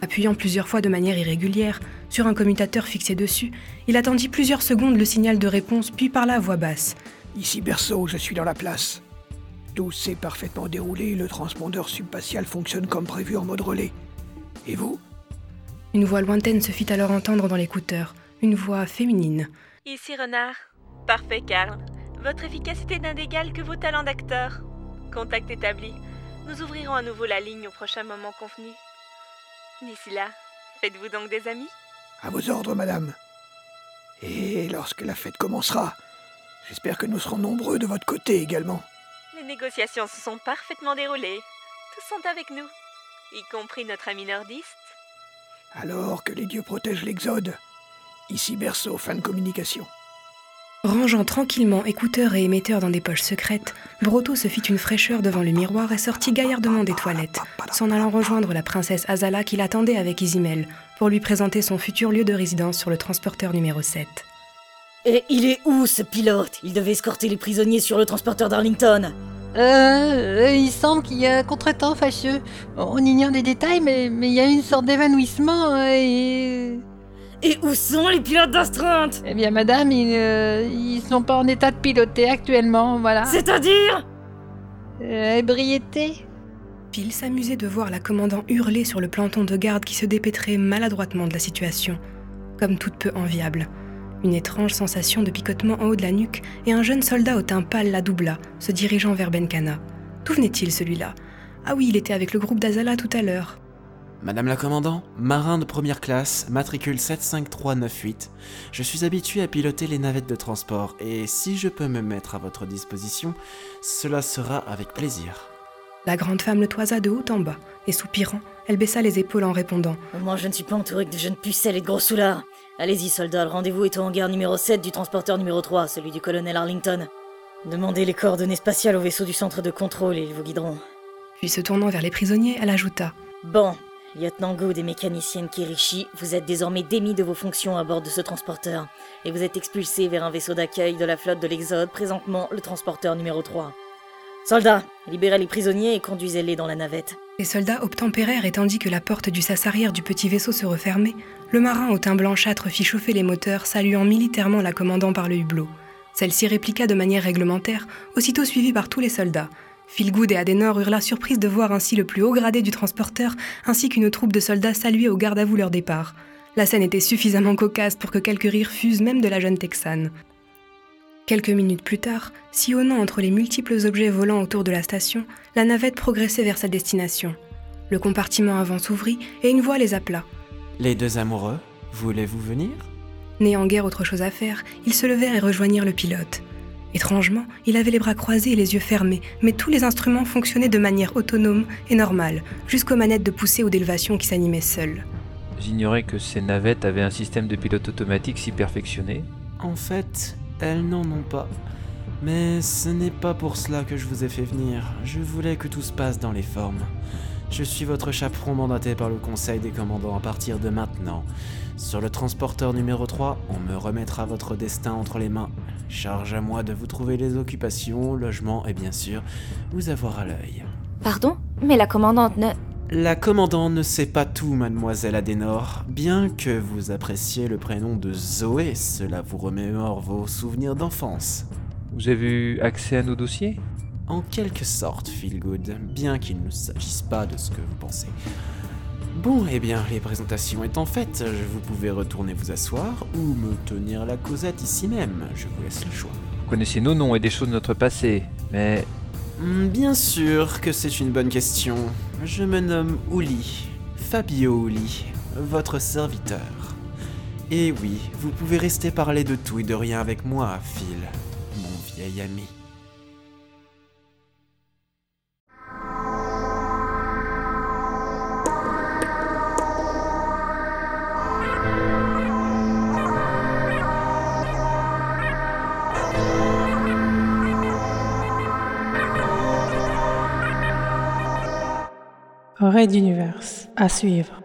Appuyant plusieurs fois de manière irrégulière sur un commutateur fixé dessus, il attendit plusieurs secondes le signal de réponse puis parla à voix basse. Ici Berceau, je suis dans la place. Tout s'est parfaitement déroulé, le transpondeur subspatial fonctionne comme prévu en mode relais. Et vous? Une voix lointaine se fit alors entendre dans l'écouteur, une voix féminine. Ici Renard. Parfait, Karl. Votre efficacité n'est d'égale que vos talents d'acteur. Contact établi. Nous ouvrirons à nouveau la ligne au prochain moment convenu. D'ici là, faites-vous donc des amis? À vos ordres, madame. Et lorsque la fête commencera, j'espère que nous serons nombreux de votre côté également. Les négociations se sont parfaitement déroulées. Tous sont avec nous, y compris notre ami nordiste. Alors que les dieux protègent l'Exode. Ici Berceau, fin de communication. Rangeant tranquillement écouteurs et émetteurs dans des poches secrètes, Broto se fit une fraîcheur devant le miroir et sortit gaillardement des toilettes, s'en allant rejoindre la princesse Azala qui l'attendait avec Isimel, pour lui présenter son futur lieu de résidence sur le transporteur numéro 7. Et il est où ce pilote? Il devait escorter les prisonniers sur le transporteur d'Arlington. Euh, il semble qu'il y a un contretemps fâcheux. On ignore les détails, mais mais il y a une sorte d'évanouissement euh, et... Et où sont les pilotes d'astreinte? Eh bien, madame, ils, euh, ils sont pas en état de piloter actuellement, voilà. C'est-à-dire? Euh, ébriété Phil s'amusait de voir la commandant hurler sur le planton de garde qui se dépêtrait maladroitement de la situation, comme toute peu enviable. Une étrange sensation de picotement en haut de la nuque et un jeune soldat au teint pâle la doubla, se dirigeant vers Benkana. D'où venait-il celui-là? Ah oui, il était avec le groupe d'Azala tout à l'heure. Madame la commandant, marin de première classe, matricule 75398. Je suis habitué à piloter les navettes de transport et si je peux me mettre à votre disposition, cela sera avec plaisir. La grande femme le toisa de haut en bas, et soupirant, elle baissa les épaules en répondant. Moi, je ne suis pas entouré que de jeunes pucelles et de gros soulards. Allez-y, soldats, le rendez-vous est au hangar numéro 7 du transporteur numéro 3, celui du colonel Arlington. Demandez les coordonnées spatiales au vaisseau du centre de contrôle et ils vous guideront. Puis se tournant vers les prisonniers, elle ajouta. Bon, lieutenant Good et mécanicienne Kirishi, vous êtes désormais démis de vos fonctions à bord de ce transporteur, et vous êtes expulsés vers un vaisseau d'accueil de la flotte de l'Exode, présentement le transporteur numéro 3. Soldats, libérez les prisonniers et conduisez-les dans la navette. Les soldats obtempérèrent et tandis que la porte du sas arrière du petit vaisseau se refermait, le marin au teint blanchâtre fit chauffer les moteurs, saluant militairement la commandant par le hublot. Celle-ci répliqua de manière réglementaire, aussitôt suivie par tous les soldats. Philgood et Adenor eurent la surprise de voir ainsi le plus haut gradé du transporteur, ainsi qu'une troupe de soldats saluer au garde à vous leur départ. La scène était suffisamment cocasse pour que quelques rires fusent même de la jeune Texane. Quelques minutes plus tard, sillonnant entre les multiples objets volants autour de la station, la navette progressait vers sa destination. Le compartiment avant s'ouvrit et une voix les appela. Les deux amoureux, voulez-vous venir? N'ayant guère autre chose à faire, ils se levèrent et rejoignirent le pilote. Étrangement, il avait les bras croisés et les yeux fermés, mais tous les instruments fonctionnaient de manière autonome et normale, jusqu'aux manettes de poussée ou d'élévation qui s'animaient seules. J'ignorais que ces navettes avaient un système de pilote automatique si perfectionné. En fait, elles n'en ont pas. Mais ce n'est pas pour cela que je vous ai fait venir. Je voulais que tout se passe dans les formes. Je suis votre chaperon mandaté par le Conseil des commandants à partir de maintenant. Sur le transporteur numéro 3, on me remettra votre destin entre les mains. Charge à moi de vous trouver les occupations, logements et bien sûr, vous avoir à l'œil. Pardon Mais la commandante ne... La commandante ne sait pas tout, mademoiselle Adenor. Bien que vous appréciez le prénom de Zoé, cela vous remémore vos souvenirs d'enfance. Vous avez eu accès à nos dossiers? En quelque sorte, Feelgood, bien qu'il ne s'agisse pas de ce que vous pensez. Bon, eh bien, les présentations étant faites, vous pouvez retourner vous asseoir ou me tenir la causette ici même. Je vous laisse le choix. Vous connaissez nos noms et des choses de notre passé, mais Hmm, Bien sûr que c'est une bonne question. Je me nomme Ouli, Fabio Ouli, votre serviteur. Et oui, vous pouvez rester parler de tout et de rien avec moi, Phil, mon vieil ami. Raid d'univers. À suivre.